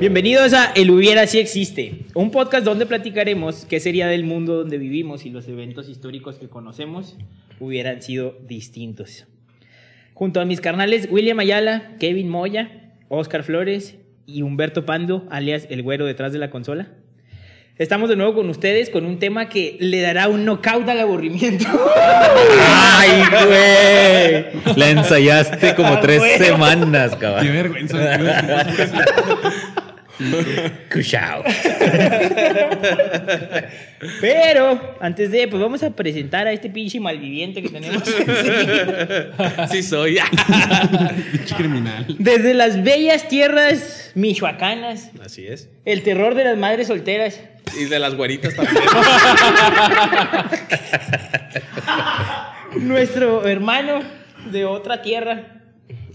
Bienvenidos a El Hubiera Si Existe, un podcast donde platicaremos qué sería del mundo donde vivimos si los eventos históricos que conocemos hubieran sido distintos. Junto a mis carnales William Ayala, Kevin Moya, Oscar Flores y Humberto Pando, alias el güero detrás de la consola. Estamos de nuevo con ustedes con un tema que le dará un knockout al aburrimiento. ¡Ay, güey! La ensayaste como Ah, tres bueno. semanas, cabrón. qué vergüenza. Cuchao. Pero antes de, pues vamos a presentar a este pinche malviviente que tenemos. Sí soy. Pinche criminal. Desde las bellas tierras michoacanas, Así es. el terror de las madres solteras. Y de las güeritas también. Nuestro hermano de otra tierra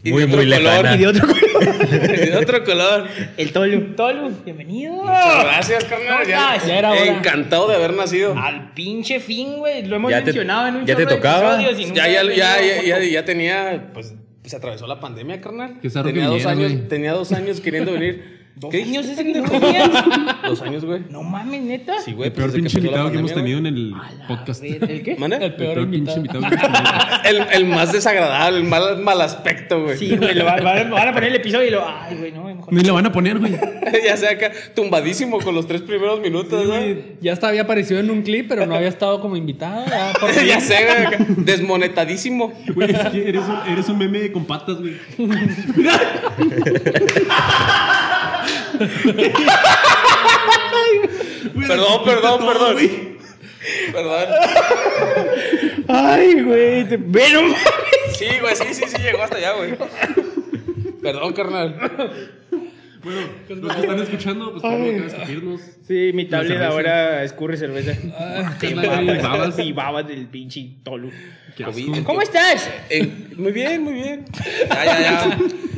Y Muy, de otro muy color. lejana. y de otro color, Y de otro color. el Tolu. Tolu, bienvenido. Muchas gracias, carnal. ¿Cómo estás? Ya era hora. Encantado de haber nacido. Al pinche fin, güey. Lo hemos Ya te- mencionado en un ya te tocaba. Ya, ya, ya, ya, ya, tenía, pues, se atravesó la pandemia, carnal. Tenía que dos años, tenía dos años queriendo venir. ¿Dos ¿Qué años dijiste, ese que no venías? Dos años, güey. No mames, neta. Sí, güey. El peor pinche invitado que hemos tenido en el podcast. ¿El qué? El peor pinche invitado que hemos tenido. El, más desagradable, el mal, mal aspecto, güey. Sí, güey, lo van, a poner el episodio y lo. Ay, güey, no, mejor. Ni lo van a poner, güey. ya sea acá, tumbadísimo con los tres primeros minutos, güey. Ya hasta había aparecido en un clip, pero no había estado como invitado. ya sé, güey. Desmonetadísimo. Güey, es que eres un, eres un meme con patas, güey. Perdón, perdón, perdón. Perdón. Ay, güey. te- Ve, no mames. Sí, güey, sí, sí, sí, llegó hasta allá, güey. Perdón, carnal. Bueno, los que están escuchando, pues escupirnos. Sí, mi tablet ahora escurre cerveza. Te babas. Y babas del pinche Tolu. ¿Cómo estás? Eh, muy bien, muy bien. Ya, ya, ya.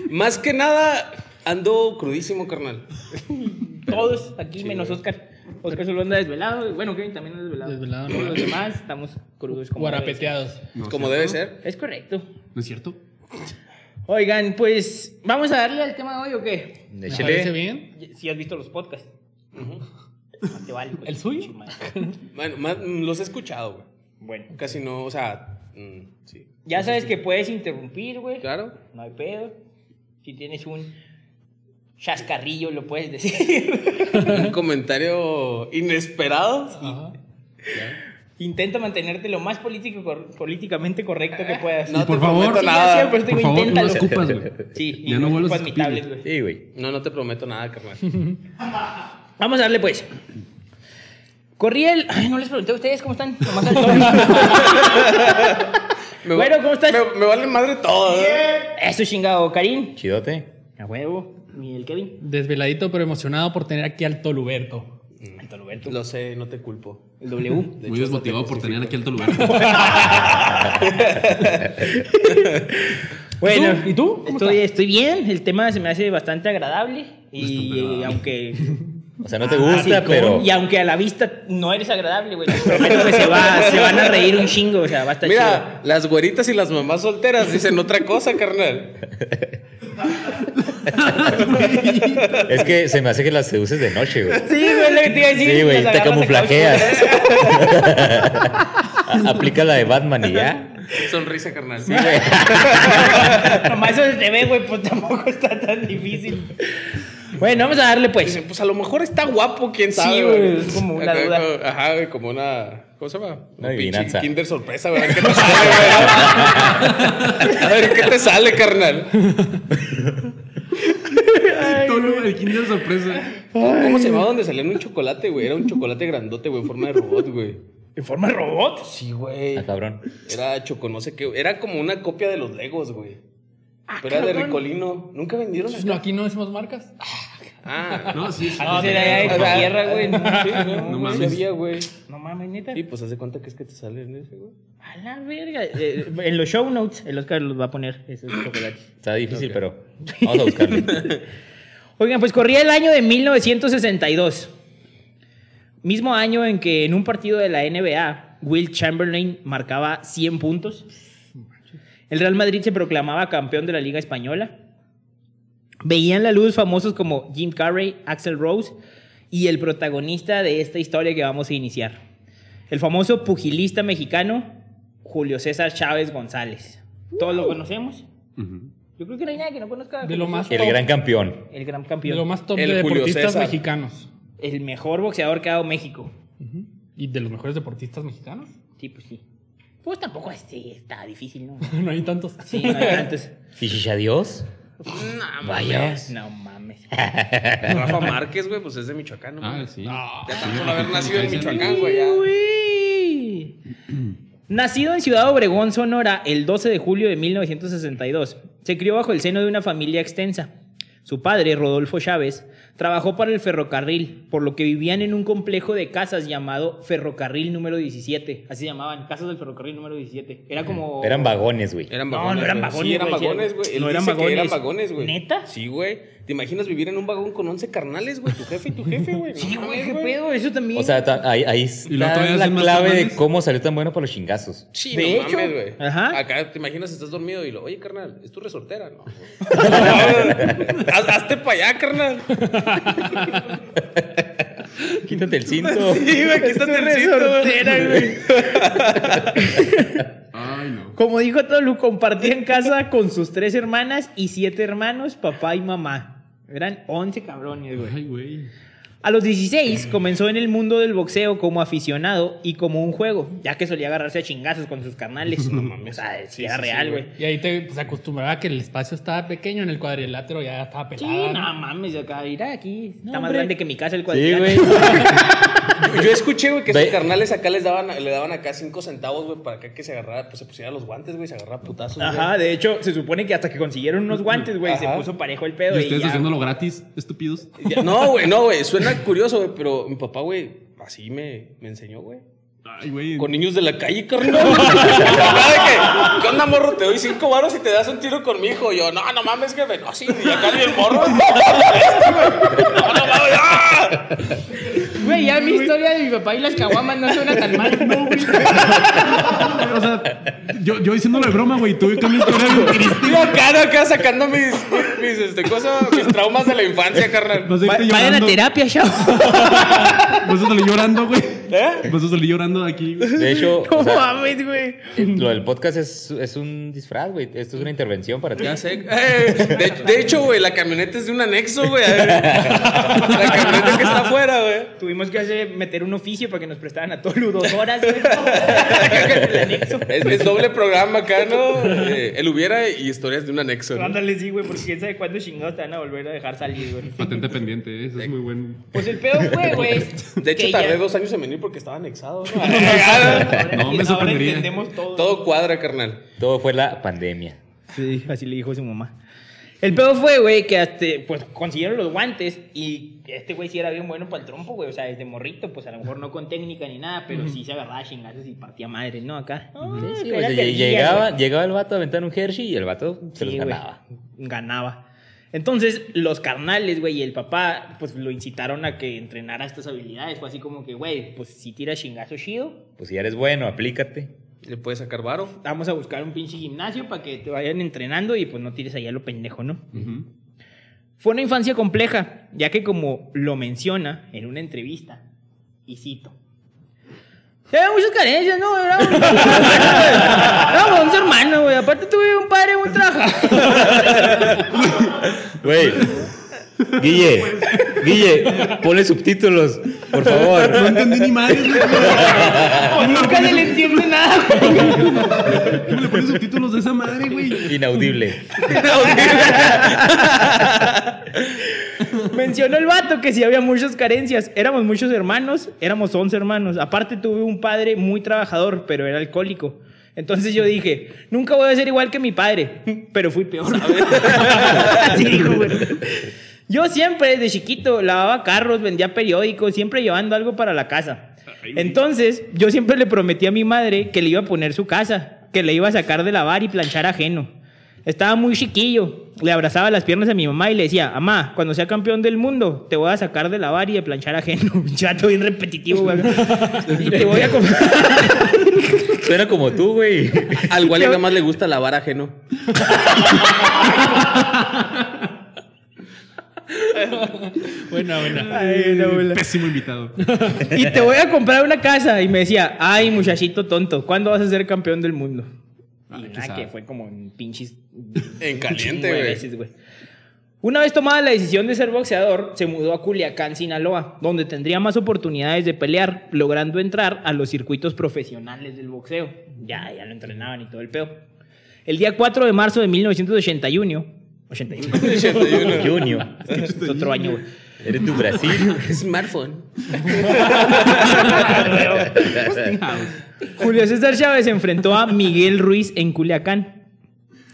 Más que nada, ando crudísimo, carnal. Todos aquí, Sí, menos güey. Oscar. Oscar solo anda desvelado. Bueno, Kevin también anda desvelado. Desvelado, Todos ¿no? los demás estamos crudos como debe ser. Guarapeteados. No, Como ¿cierto? debe ser. Es correcto. ¿No es cierto? Oigan, pues, ¿vamos a darle al tema de hoy o qué? ¿Me parece bien? Si has visto los podcasts. Te vale, pues, ¿El suyo? Bueno, más, mm, los he escuchado, güey. Bueno, Casi no, o sea, mm, sí. ya sabes que puedes interrumpir, güey. Claro. No hay pedo. Si tienes un chascarrillo, lo puedes decir. Un comentario inesperado. Ajá. Intenta mantenerte lo más político, cor- políticamente correcto que puedas. No por te favor, prometo nada. Por favor, no lo inténtalo. escupas, güey. Sí, Ya no, vuelvas mi escupir. tablet, güey. Sí, güey. No, no te prometo nada, carnal. Vamos a darle pues. Corría el. Ay, no les pregunté a ustedes cómo están. Nomás al. Me Bueno, ¿cómo estás? Me, me vale madre todo, ¿eh? Eso chingado, Karim. Chidote. A huevo. Y el Kevin. Desveladito, pero emocionado por tener aquí al Toluberto. El Toluberto. Lo sé, no te culpo. El W. De Muy hecho, desmotivado por te tener aquí al Toluberto. Bueno, ¿Y tú? ¿Cómo Estoy, estoy bien. El tema se me hace bastante agradable. Y, aunque. O sea, no te gusta, pero. Y aunque a la vista no eres agradable, güey. prometo que se, va, se van a reír un chingo. O sea, va a estar chido. Mira, las güeritas y las mamás solteras dicen otra cosa, carnal. Es que se me hace que las seduces de noche, güey. Sí, güey, lo que te iba a decir. Sí, güey, te camuflajeas. Aplica la de Batman y ya. Sonrisa, carnal. Sí, güey. Nomás eso se te ve, güey, pues tampoco está tan difícil. Bueno, vamos a darle pues. Dicen, pues a lo mejor está guapo, quién sabe. Sí, güey, es como una duda. Ajá, güey, como una. ¿Cómo se llama? Una Un pinche adivinanza. Kinder sorpresa, güey. A ver qué te sale, güey. A ver qué te sale, carnal. Tolu, el kinder sorpresa. ¿Cómo se llamaba donde salía en un chocolate, güey? Era un chocolate grandote, güey, en forma de robot, güey. ¿En forma de robot? Sí, güey. Ah, cabrón. Era choco, no sé qué. Era como una copia de los Legos, güey. Ah, Pero era de. Ricolino. ¿Nunca vendieron Pues no, aquí no decimos marcas. Ah, No, sí, sí. Antes era ya de o sea, tierra, güey. No, Sí, no, No no mames. sabía, güey. Mames, neta. Sí, pues hace cuenta que es que te sale en ese, güey. A la verga. Eh, en los show notes, el Oscar los va a poner esos chocolates. Está difícil, pero vamos a buscarlo. Oigan, pues corría el año de 1962. Mismo año en que en un partido de la NBA, Will Chamberlain marcaba 100 puntos. El Real Madrid se proclamaba campeón de la Liga Española. Veían la luz famosos como Jim Carrey, Axel Rose y el protagonista de esta historia que vamos a iniciar. El famoso pugilista mexicano Julio César Chávez González. ¿Todos lo conocemos? Yo creo que no hay nadie que no conozca a De lo más El top. gran campeón. El gran De campeón. lo más top El de Julio deportistas César. mexicanos. El mejor boxeador que ha dado México. Y de los mejores deportistas mexicanos. Sí, pues sí. Pues tampoco este, está difícil, ¿no? no hay tantos. Sí, no hay tantos. ¿Y chicha Dios? No Vaya. No mames. Rafa Márquez, güey, pues es de Michoacán, ¿no? Ah, sí. Ya tan solo haber nacido en Michoacán, güey, ya. Uy. Nacido en Ciudad Obregón, Sonora, el 12 de julio de 1962, se crió bajo el seno de una familia extensa. Su padre, Rodolfo Chávez, trabajó para el ferrocarril, por lo que vivían en un complejo de casas llamado Ferrocarril número 17. Así se llamaban, casas del ferrocarril número 17. Era como... Eran vagones, güey. Eran No, vagones. no eran güey. vagones, Sí, eran güey, vagones, güey. Él no eran dice que vagones. eran vagones, güey. ¿Neta? Sí, güey. ¿Te imaginas vivir en un vagón con 11 carnales, güey? Tu jefe y tu jefe, güey. No Sí, güey, qué pedo, eso también. O sea, ahí, ahí Y luego está la clave de cómo salió tan bueno para los chingazos. Sí, De no hecho, mames, güey. ajá. Acá te imaginas, estás dormido y lo, oye, carnal, ¿es tu resortera? No. Haz- Hazte para allá, carnal. Quítate el cinto. Sí, güey, quítate el cinto, Resortera, güey. Ay, no. Como dijo Tolu, compartía en casa con sus tres hermanas y siete hermanos, papá y mamá. Eran 11 cabrones, güey. Ay, güey. A los 16 comenzó en el mundo del boxeo como aficionado y como un juego, ya que solía agarrarse a chingazos con sus carnales. No mames, o sea, sí, era real, güey. Y ahí te pues, acostumbraba a que el espacio estaba pequeño, en el cuadrilátero ya estaba Sí, pelada. no ¿no? mames, acá, mira aquí. No, está más grande que mi casa el Sí, cuadrilátero. güey. Yo escuché, güey, que sus carnales acá les daban, le daban acá 5 centavos, güey, para acá que se agarrara, pues se pusiera los guantes, güey, se agarrara putazos. Ajá, de hecho, se supone que hasta que consiguieron unos guantes, güey, se puso parejo el Y pedo. Y ustedes ya, haciéndolo gratis, estúpidos. Ya- No, güey, no, güey, suena curioso, güey, pero mi papá, güey, así me, me enseñó, güey. Ay, güey. Con niños de la calle, carnal. Que, ¿Qué onda, morro? Te doy cinco varos y te das un tiro con mi hijo. Y yo, no, no mames, jefe. No, sí, y acá ni el morro. Este. No, no mames, ¡ah! Güey, ya mi historia de mi papá y las caguamas no suena tan mal. No, güey. O sea, yo, yo diciéndolo de broma, güey. Tuve que una historia bien triste. Y acá, no, acá sacando mis, mis, este, cosas, mis traumas de la infancia, carnal. Irte Va- Vayan a terapia. Vas a salir llorando, güey. ¿Eh? A salir llorando de aquí. güey. De hecho, No o sea, mames, güey. lo del podcast es, es un disfraz, güey. Esto es una intervención para ti. Ya sé. Eh, de, de hecho, güey, la camioneta es de un anexo, güey. La camioneta que está afuera, güey. Tuvimos que hacer, meter un oficio para que nos prestaran a Tolu dos horas, güey. El anexo. Es, es doble programa acá, ¿no? Eh, el hubiera y historias de un anexo. ¿no? Ándale, sí, güey, porque quién sabe cuándo chingados te van a volver a dejar salir, güey. Patente pendiente, ¿eh? eso es muy bueno. Pues el pedo fue, güey. De hecho, tardé ya- dos años en venir porque estaba anexado, ¿no? Ahora- No, me ahora sorprendería. entendemos todo. Todo cuadra, carnal. Todo fue la pandemia. Sí, así le dijo su mamá. El pedo fue, güey, que hasta, pues consiguieron los guantes y este güey sí era bien bueno para el trompo, güey. O sea, desde morrito, pues a lo mejor no con técnica ni nada, pero sí se agarraba chingazos y partía madre, ¿no? Acá. Sí, Ah, sí, lle- verguillas, llegaba, llegaba el vato a aventar un Hershey y el vato se los Sí, güey, ganaba. Ganaba. Entonces, los carnales, güey, y el papá, pues lo incitaron a que entrenara estas habilidades. Fue así como que, güey, pues si tiras chingazo chido, Pues si eres bueno, aplícate. Le puedes sacar varo. vamos a buscar un pinche gimnasio para que te vayan entrenando y pues no tires allá lo pendejo, ¿no? Fue una infancia compleja, ya que como lo menciona en una entrevista, y cito. Había muchas carencias, ¿no? Éramos, éramos 11 hermanos, güey. Aparte tuve un padre muy trabajador. Güey. Guille, Guille, ponle subtítulos, por No favor. entendí ni madre, güey. Nunca le entiende nada, güey. ¿Cómo le pones subtítulos de esa madre, güey? Inaudible. Mencionó el vato que sí había muchas carencias. Éramos muchos hermanos, éramos 11 hermanos. Aparte tuve un padre muy trabajador, pero era alcohólico. Entonces yo dije, nunca voy a ser igual que mi padre, pero fui peor. Así dijo, güey. Yo siempre, desde chiquito, lavaba carros, vendía periódicos, siempre llevando algo para la casa. Entonces, yo siempre le prometí a mi madre que le iba a poner su casa, que le iba a sacar de lavar y planchar ajeno. Estaba muy chiquillo, le abrazaba las piernas a mi mamá y le decía, mamá, cuando sea campeón del mundo, te voy a sacar de lavar y de planchar ajeno. Chato bien repetitivo, güey. Y te voy a comprar... Suena como tú, güey. Al igual nada más le gusta lavar ajeno. Buena, buena. Ay, no. Pésimo invitado. y te voy a comprar una casa. Y me decía, ay, muchachito tonto, ¿cuándo vas a ser campeón del mundo? Y nada, sad. que fue como en pinches. En caliente, güey. Una vez tomada la decisión de ser boxeador, se mudó a Culiacán, Sinaloa, donde tendría más oportunidades de pelear, logrando entrar a los circuitos profesionales del boxeo. Ya, ya lo entrenaban y todo el pedo. El día 4 de marzo de 1981, 81, 81. Junior. es otro año, güey. Eres tu Brasil. Smartphone. Julio César Chávez se enfrentó a Miguel Ruiz en Culiacán.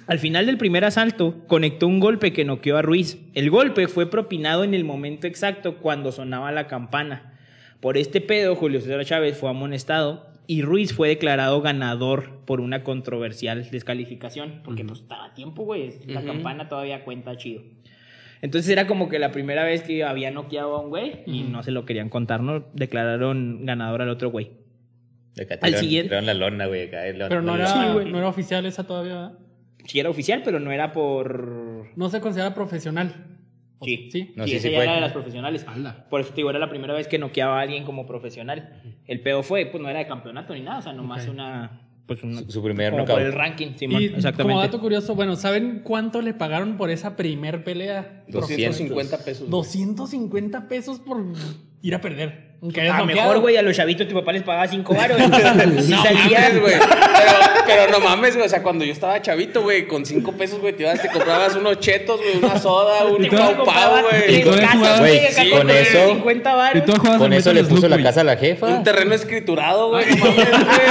Al final del primer asalto, conectó un golpe que noqueó a Ruiz. El golpe fue propinado en el momento exacto cuando sonaba la campana. Por este pedo, Julio César Chávez fue amonestado y Ruiz fue declarado ganador por una controversial descalificación. Porque pues estaba a tiempo, güey. La campana todavía cuenta chido. Entonces era como que la primera vez que había noqueado a un güey y no se lo querían contar, ¿no? Declararon ganador al otro güey. Acá Al siguiente. tiraron la lona, güey. Acá, el- Pero no la- era, Sí, güey. no era oficial esa todavía, ¿verdad? Sí era oficial, pero no era por... No se considera profesional. ¿O Sí, sí. No, sí, sí, esa sí ya fue. era de las profesionales. Ala. Por eso te digo, era la primera vez que noqueaba a alguien como profesional. El pedo fue, pues no era de campeonato ni nada, o sea, nomás Ok. una... Pues una Su- su primer como knockout. por el ranking, Simón, y exactamente. como dato curioso, bueno, ¿saben cuánto le pagaron por esa primer pelea? 250 pesos. güey. 250 pesos por ir a perder. A noqueado. Ah, mejor, güey, a los chavitos tu papá les pagaba 5 baros. si No salía, mames, güey. Pero, pero no mames, güey. O sea, cuando yo estaba chavito, güey, con 5 pesos, güey, te, ibas, te comprabas unos chetos, güey, una soda, un pau pau, güey. Y con con eso- 50 Y baros. tú jugabas Con eso le puso la casa a la jefa. Un terreno escriturado, güey. No mames, güey.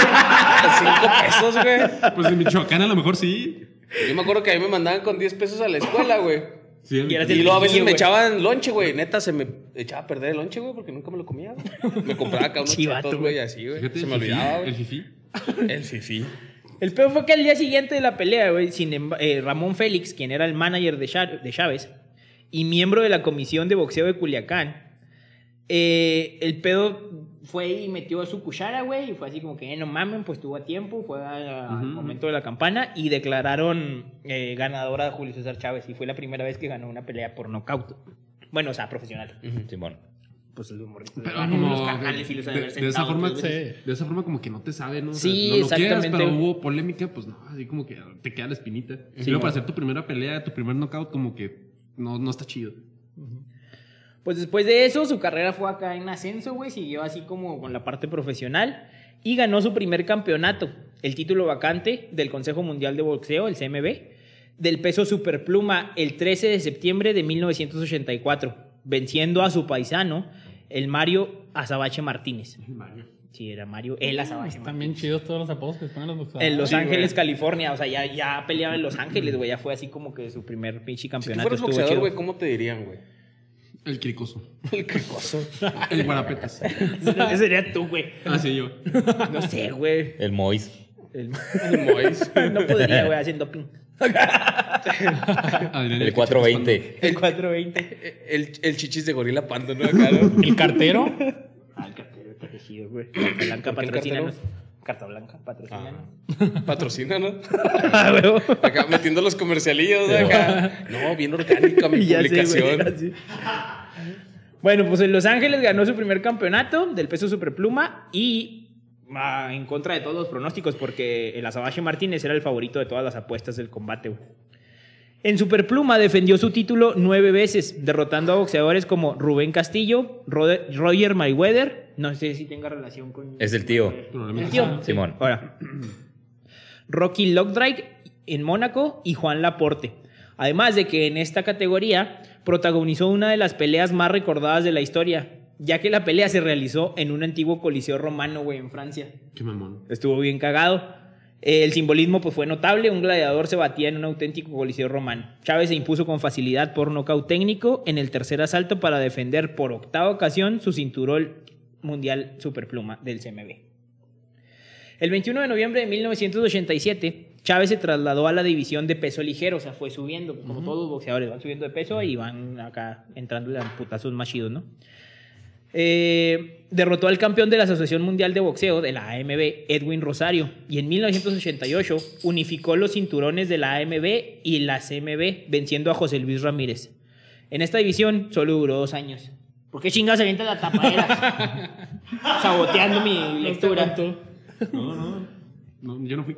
5 pesos, güey. Pues en Michoacán a lo mejor sí. Yo me acuerdo que a mí me mandaban con 10 pesos a la escuela, güey. Sí, Y luego a veces me echaban lonche, güey. Neta, se me echaba a perder el lonche, güey, porque nunca me lo comía. Me compraba unos Chivato, chetos, güey. así, güey. Se me olvidaba, El fifí. El fifí. El peor fue que al día siguiente de la pelea, güey, eh, Ramón Félix, quien era el manager de, de Chávez y miembro de la comisión de boxeo de Culiacán, eh, el pedo fue y metió a su cuchara, güey, y fue así como que, eh, no mamen, pues tuvo a tiempo, fue al momento de la campana y declararon eh, ganadora a Julio César Chávez y fue la primera vez que ganó una pelea por nocaut. Bueno, o sea, profesional. Simón. Pues los morritos. Pero los como carnales y los de, de esa forma, de esa forma como que no te sabe, ¿no? O Sí, sea, no lo quieras, exactamente. pero hubo polémica, pues no, así como que te queda la espinita. y luego para hacer tu primera pelea, tu primer knockout, como que no, no está chido. Pues después de eso, su carrera fue acá en ascenso, güey. Siguió así como con la parte profesional y ganó su primer campeonato, el título vacante del Consejo Mundial de Boxeo, el CMB, del peso superpluma el 13 de septiembre de 1984, venciendo a su paisano, el Mario Azabache Martínez. Sí, era Mario, el Azabache Están Martínez. bien chidos todos los apodos que ponen los boxeadores. En Los Sí, Ángeles, güey. California. O sea, ya, ya peleaba en Los Ángeles, güey. Ya fue así como que su primer pinche Si tú campeonato. fueras boxeador, güey, ¿cómo te dirían, güey? El cricoso. El cricoso. El guarapetas. Ese sería tú, güey. Ah, sí, yo. No sé, güey. El Mois. El- El Mois. No podría, güey, haciendo ping. Adrián, El 420. El 420. El, el chichis de gorila pando, ¿no? El cartero. Ah, el cartero está tejido, güey. Blanca, ¿Por qué el patrocínanos. Carta Blanca, patrocínanos. Patrocina, ¿no? Ah. Acá metiendo los comercialillos acá. No, bien orgánica mi ya publicación. Bueno, pues en Los Ángeles ganó su primer campeonato del peso superpluma y ah, en contra de todos los pronósticos porque el Azabache Martínez era el favorito de todas las apuestas del combate. güey. En superpluma defendió su título nueve veces, derrotando a boxeadores como Rubén Castillo, Roger Mayweather, no sé si tenga relación con... Es el tío. El tío. Simón. Ahora, Rocky Lockdrake en Mónaco y Juan Laporte. Además de que en esta categoría protagonizó una de las peleas más recordadas de la historia, ya que la pelea se realizó en un antiguo coliseo romano, güey, en Francia. Qué mamón. Estuvo bien cagado. El simbolismo pues, fue notable. Un gladiador se batía en un auténtico coliseo romano. Chávez se impuso con facilidad por nocaut técnico en el tercer asalto para defender por octava ocasión su cinturón mundial superpluma del CMB. El 21 de noviembre de 1987, Chávez se trasladó a la división de peso ligero, o sea, fue subiendo, como todos los boxeadores, van subiendo de peso y van acá entrando a putazos más chidos, ¿no? Eh, derrotó al campeón de la Asociación Mundial de Boxeo de la AMB, Edwin Rosario, y en 1988 unificó los cinturones de la AMB y la CMB, venciendo a José Luis Ramírez. En esta división solo duró dos años. ¿Por qué chingados se avienta la tapadera? Saboteando mi lectura. No, no. no yo no fui.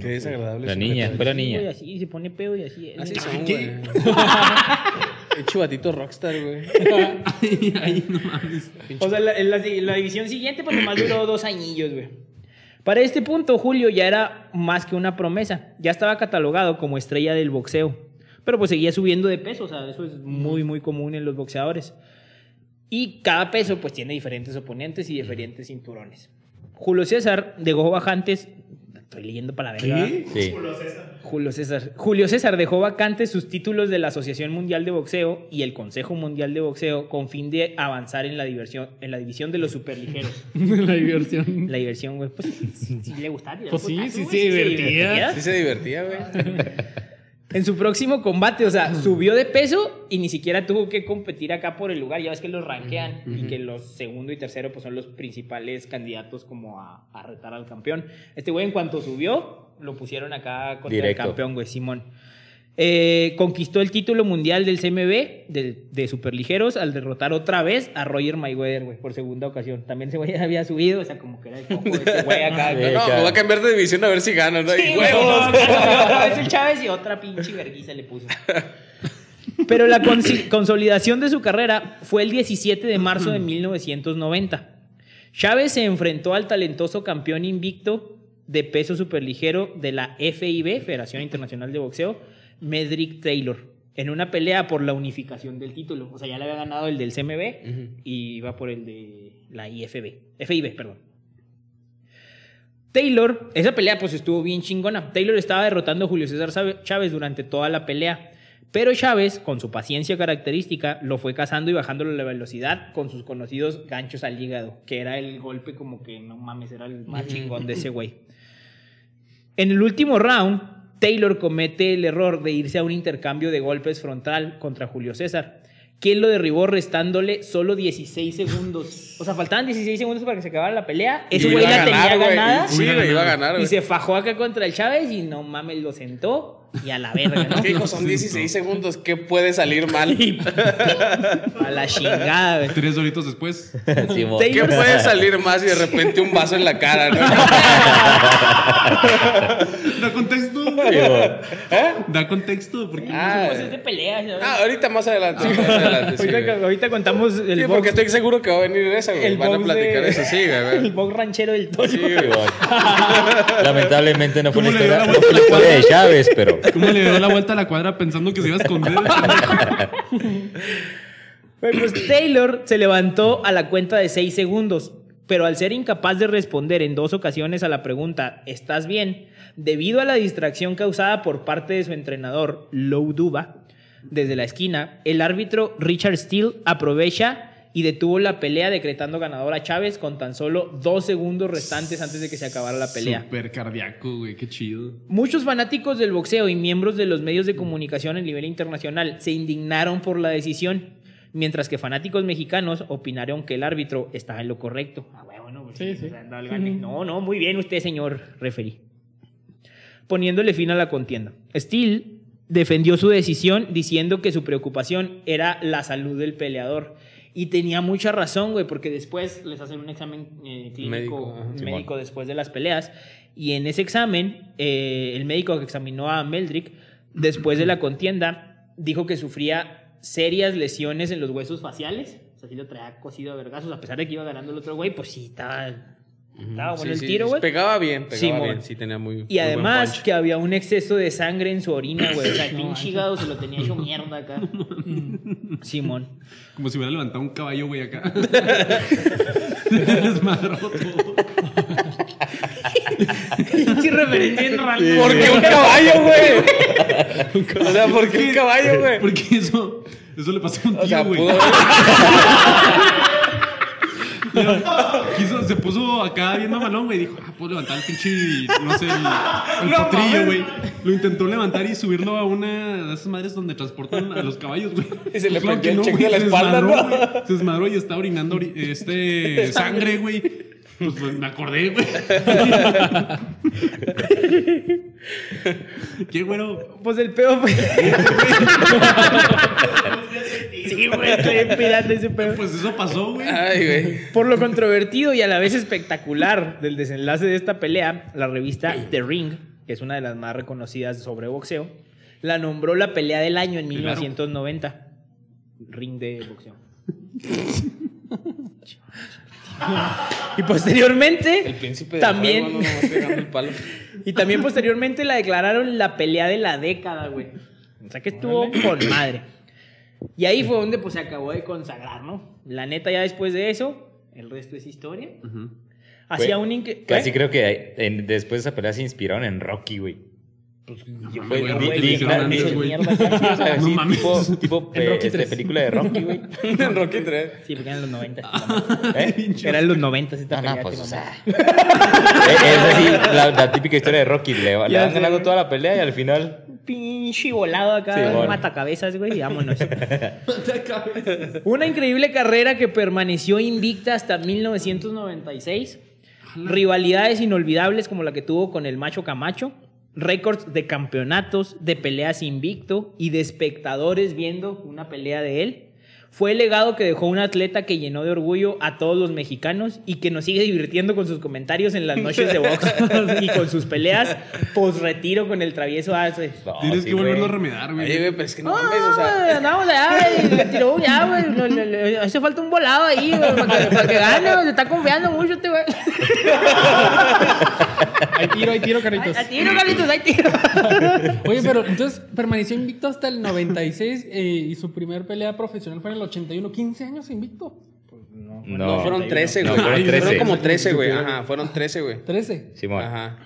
Qué desagradable. La niña, fue la niña. así se pone pedo y así. Así son. El chubatito rockstar, güey. Ay, no mames. O sea, la, en la, la división siguiente, pues nomás duró dos añillos, güey. Para este punto, Julio ya era más que una promesa. Ya estaba catalogado como estrella del boxeo. Pero pues seguía subiendo de peso, o sea, eso es muy, muy común en los boxeadores. Y cada peso, pues tiene diferentes oponentes y diferentes cinturones. Julio César dejó vacantes. Estoy leyendo para la verga. Sí. Julio César. Julio César dejó vacantes sus títulos de la Asociación Mundial de Boxeo y el Consejo Mundial de Boxeo con fin de avanzar en la, diversión, en la división de los superligeros. La diversión. La diversión, güey. Pues sí, sí le gustaba. Pues sí, sí güey, se divertía. Sí se divertía, güey. En su próximo combate, o sea, subió de peso y ni siquiera tuvo que competir acá por el lugar. Ya ves que los rankean y que los segundo y tercero pues, son los principales candidatos como a, a retar al campeón. Este güey, en cuanto subió, lo pusieron acá contra Directo. el campeón, güey, Simón. Eh, conquistó el título mundial del CMB de, de superligeros al derrotar otra vez a Roger Mayweather, güey, por segunda ocasión. También ese güey había subido, o sea, como que era el de ese güey acá. No, claro. me voy a cambiar de división a ver si gano, ¿no? Sí, Y güey, huevos. no, otra vez el Chávez y otra pinche vergüenza le puso. Pero la consolidación de su carrera fue el 17 de marzo de 1990. Chávez se enfrentó al talentoso campeón invicto de peso superligero de la FIB, Federación Internacional de Boxeo, Medrick Taylor, en una pelea por la unificación del título. O sea, ya le había ganado el del CMB y iba por el de la IFB, FIB, perdón. Taylor, esa pelea pues estuvo bien chingona. Taylor estaba derrotando a Julio César Chávez durante toda la pelea. Pero Chávez, con su paciencia característica, lo fue cazando y bajándole la velocidad con sus conocidos ganchos al hígado, que era el golpe como que no mames, era el más chingón de ese güey. En el último round, Taylor comete el error de irse a un intercambio de golpes frontal contra Julio César, quien lo derribó restándole solo 16 segundos. O sea, faltaban 16 segundos para que se acabara la pelea. Ese Y güey la tenía güey. ganada. Sí, güey, iba a ganar, Y se fajó acá contra el Chávez y no mames, lo sentó y a la verga, ¿no? ¿Qué dijo? Son 16 segundos. ¿Qué puede salir mal? a la chingada, güey. Tres horitos después. Simón. ¿Qué puede salir más y de repente un vaso en la cara, no? Da Simón. Da contexto. Porque Ah, Pues es de peleas. Ah, ahorita más adelante. más adelante, sí, ahorita, contamos el Sí, box, porque estoy seguro que va a venir esa, güey. el Van a box platicar de- eso, sí, el güey. box ranchero del Toño. Sí, güey. Lamentablemente no fue la ¿Cómo le dio historia, la no fue la historia de Chávez, pero ¿Cómo le dio la vuelta a la cuadra pensando que se iba a esconder? Bueno, pues Taylor se levantó a la cuenta de 6 segundos, pero al ser incapaz de responder en dos ocasiones a la pregunta ¿estás bien? Debido a la distracción causada por parte de su entrenador, Lou Duba, desde la esquina, el árbitro Richard Steele aprovecha y detuvo la pelea decretando ganador a Chávez con tan solo dos segundos restantes antes de que se acabara la pelea. Súper cardíaco, güey. Qué chido. Muchos fanáticos del boxeo y miembros de los medios de comunicación a nivel internacional se indignaron por la decisión, mientras que fanáticos mexicanos opinaron que el árbitro estaba en lo correcto. Ah, bueno, pues, Sí, sí. no, no, no, muy bien usted, señor referí. Poniéndole fin a la contienda. Steele defendió su decisión diciendo que su preocupación era la salud del peleador. Y tenía mucha razón, güey, porque después les hacen un examen eh, clínico Médico, médico, después de las peleas. Y en ese examen, eh, el médico que examinó a Meldrick, después de la contienda, dijo que sufría serias lesiones en los huesos faciales. O sea, sí lo traía cosido a vergazos, a pesar de que iba ganando el otro güey, pues sí, estaba, estaba bueno Sí, el sí, tiro, güey. Pegaba bien, pegaba Simón. bien. Sí, tenía muy. Y además que había un exceso de sangre en su orina, güey. O sea, el pinche hígado se lo tenía hecho mierda acá. Simón. Como si hubiera levantado un caballo, güey, acá. Desmadró todo. Pinche referencia en rango. ¿Por qué un caballo, güey? O sea, ¿por qué un caballo, güey? Porque eso, eso le pasó a un tío, güey. Quiso- se puso acá viendo a Malón, güey. Dijo, ah, puedo levantar el pinche, no sé, el, el potrillo, güey. Lo intentó levantar y subirlo a una de esas madres donde transportan a los caballos, güey. Y se le Claro prendió que el güey, de la se espalda, desmadró, ¿no? güey. Se desmadró y está orinando ori- este sangre, güey. Pues, pues, me acordé, güey. ¿Qué, güero? Pues el peor fue. Sí, güey, estoy ese pedo. Pues eso pasó, güey. Ay, güey. Por lo controvertido y a la vez espectacular del desenlace de esta pelea, la revista The Ring, que es una de las más reconocidas sobre boxeo, la nombró la pelea del año en 1990. Ring de boxeo. y posteriormente El príncipe de también no, el palo. y también posteriormente la declararon la pelea de la década, güey. O sea que estuvo con madre. Y ahí fue donde pues se acabó de consagrar, ¿no? La neta ya después de eso, el resto es historia. Hacía un Casi ¿Eh? creo que en- después de esa pelea se inspiraron en Rocky, güey. Yo Güey, no, güey. mames. tipo, tipo En eh, Rocky este, 3. película de Rocky, güey. En Rocky 3. Sí, porque eran los 90. ¿Eh? Eran los 90 esta No, pelea. no, pues, o sea. es así, la, la típica historia de Rocky. Le, le van ganando toda la pelea y al final. Pinche volado acá, Sí, bueno. matacabezas, güey, y vámonos. Una increíble carrera que permaneció invicta hasta 1996. Rivalidades inolvidables como la que tuvo con el Macho Camacho. Récords de campeonatos, de peleas invicto y de espectadores viendo una pelea de él. Fue el legado que dejó un atleta que llenó de orgullo a todos los mexicanos y que nos sigue divirtiendo con sus comentarios en las noches de box y con sus peleas post retiro con el travieso Arce. No, Tienes sí, que volverlo a remedar, güey. Oye, pero es que no No, mames, o sea. andamos allá, güey, le tiró ya, güey. no, le- le- Hace falta un volado ahí, güey, para que, para que gane, güey. Se está confiando mucho este güey. Hay tiro, hay tiro, Hay caritos. hay tiro, Carlitos, hay tiro. Oye, pero entonces permaneció invicto hasta el 96 eh, y su primer pelea profesional fue en el 81. 15 años invicto. No, No, fueron 13, No, güey. fueron fueron 13. como 13, güey. Ajá, fueron 13, güey. 13. Simón. Ajá.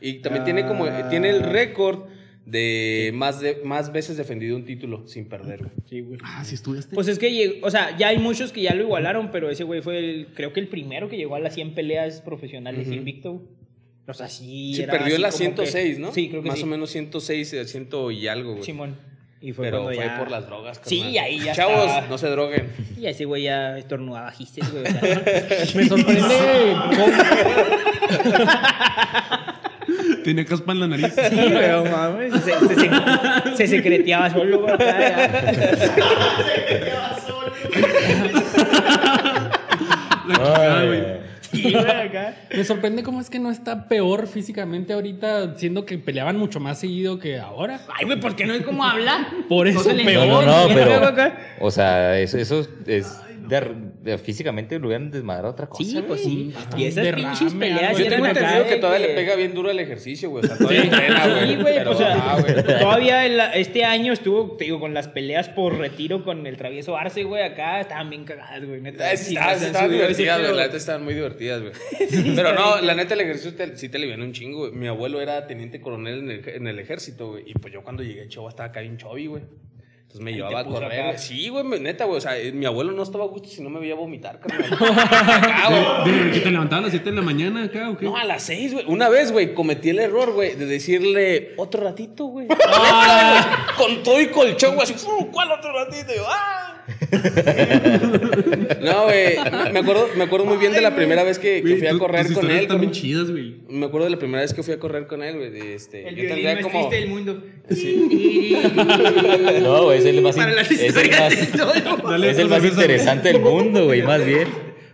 Y también tiene como tiene el récord de más de más veces defendido un título sin perder, güey. Sí, güey. Ah, sí estudiaste. Pues es que, llegó- o sea, ya hay muchos que ya lo igualaron, pero ese güey fue el, creo que el primero que llegó a las 100 peleas profesionales invicto. O sea, sí. Sí, era perdió así la como 106, que- ¿no? Sí, creo que Más sí. o menos 106, eh, 100 y algo, güey. Simón. Y fue Pero fue ya- por las drogas, Sí, carnal. ahí ya Chavos, estaba. no se droguen. Y ese güey ya estornudaba gistes, güey. O sea, Me sorprende cómo, Tenía caspa en la nariz. Sí, pero mames, se, se, se- se secreteaba solo, güey. acá, ya. La chingada, Ay, güey. Sí, güey, acá. me sorprende cómo es que no está peor físicamente ahorita, siendo que peleaban mucho más seguido que ahora. Ay, güey, ¿por qué no es como habla? Por eso peor. No, no, no, Bien, luego pero. acá. O sea, eso, eso es. de- físicamente lo hubieran desmadrado otra cosa. Sí, pues sí. Y esas derrame, pinches peleas. Yo tengo entendido que todavía le pega bien duro el ejercicio, güey. O sea, todavía Sí, entrena, güey. Sí, güey, Pero, o sea, ah, güey. todavía este año estuvo, te digo, con las peleas por retiro con el travieso Arce, güey, acá estaban bien cagadas, güey, neta. Sí, sí, estaban, divertidas, güey. La neta estaban muy divertidas, güey. Pero no, la neta el ejercicio te- sí te aliviana un chingo, güey. Mi abuelo era teniente coronel en el, en el ejército, güey. Y pues yo cuando llegué a Chihuahua estaba acá bien chovi, güey. Entonces me llevaba a correr. Sí, güey, neta, güey. O sea, eh, mi abuelo no estaba a gusto si no me veía vomitar, carnal. ¿que te levantabas a las 7 de la mañana acá o qué? No, a las seis, güey. Una vez, güey, cometí el error, güey, de decirle otro ratito, güey. Güey, Con todo y colchón, güey, así, "Uh, ¿cuál otro ratito? Y yo, ¡ah! No, güey, me acuerdo, me acuerdo muy bien de la primera vez que, fui a correr con él. Están bien chidas, güey. Me acuerdo de la primera vez que fui a correr con él, güey. Este, El yo tendría más como. triste del mundo. No, güey, es el más, Para in- las es el más, es el más interesante del mundo, güey, más bien.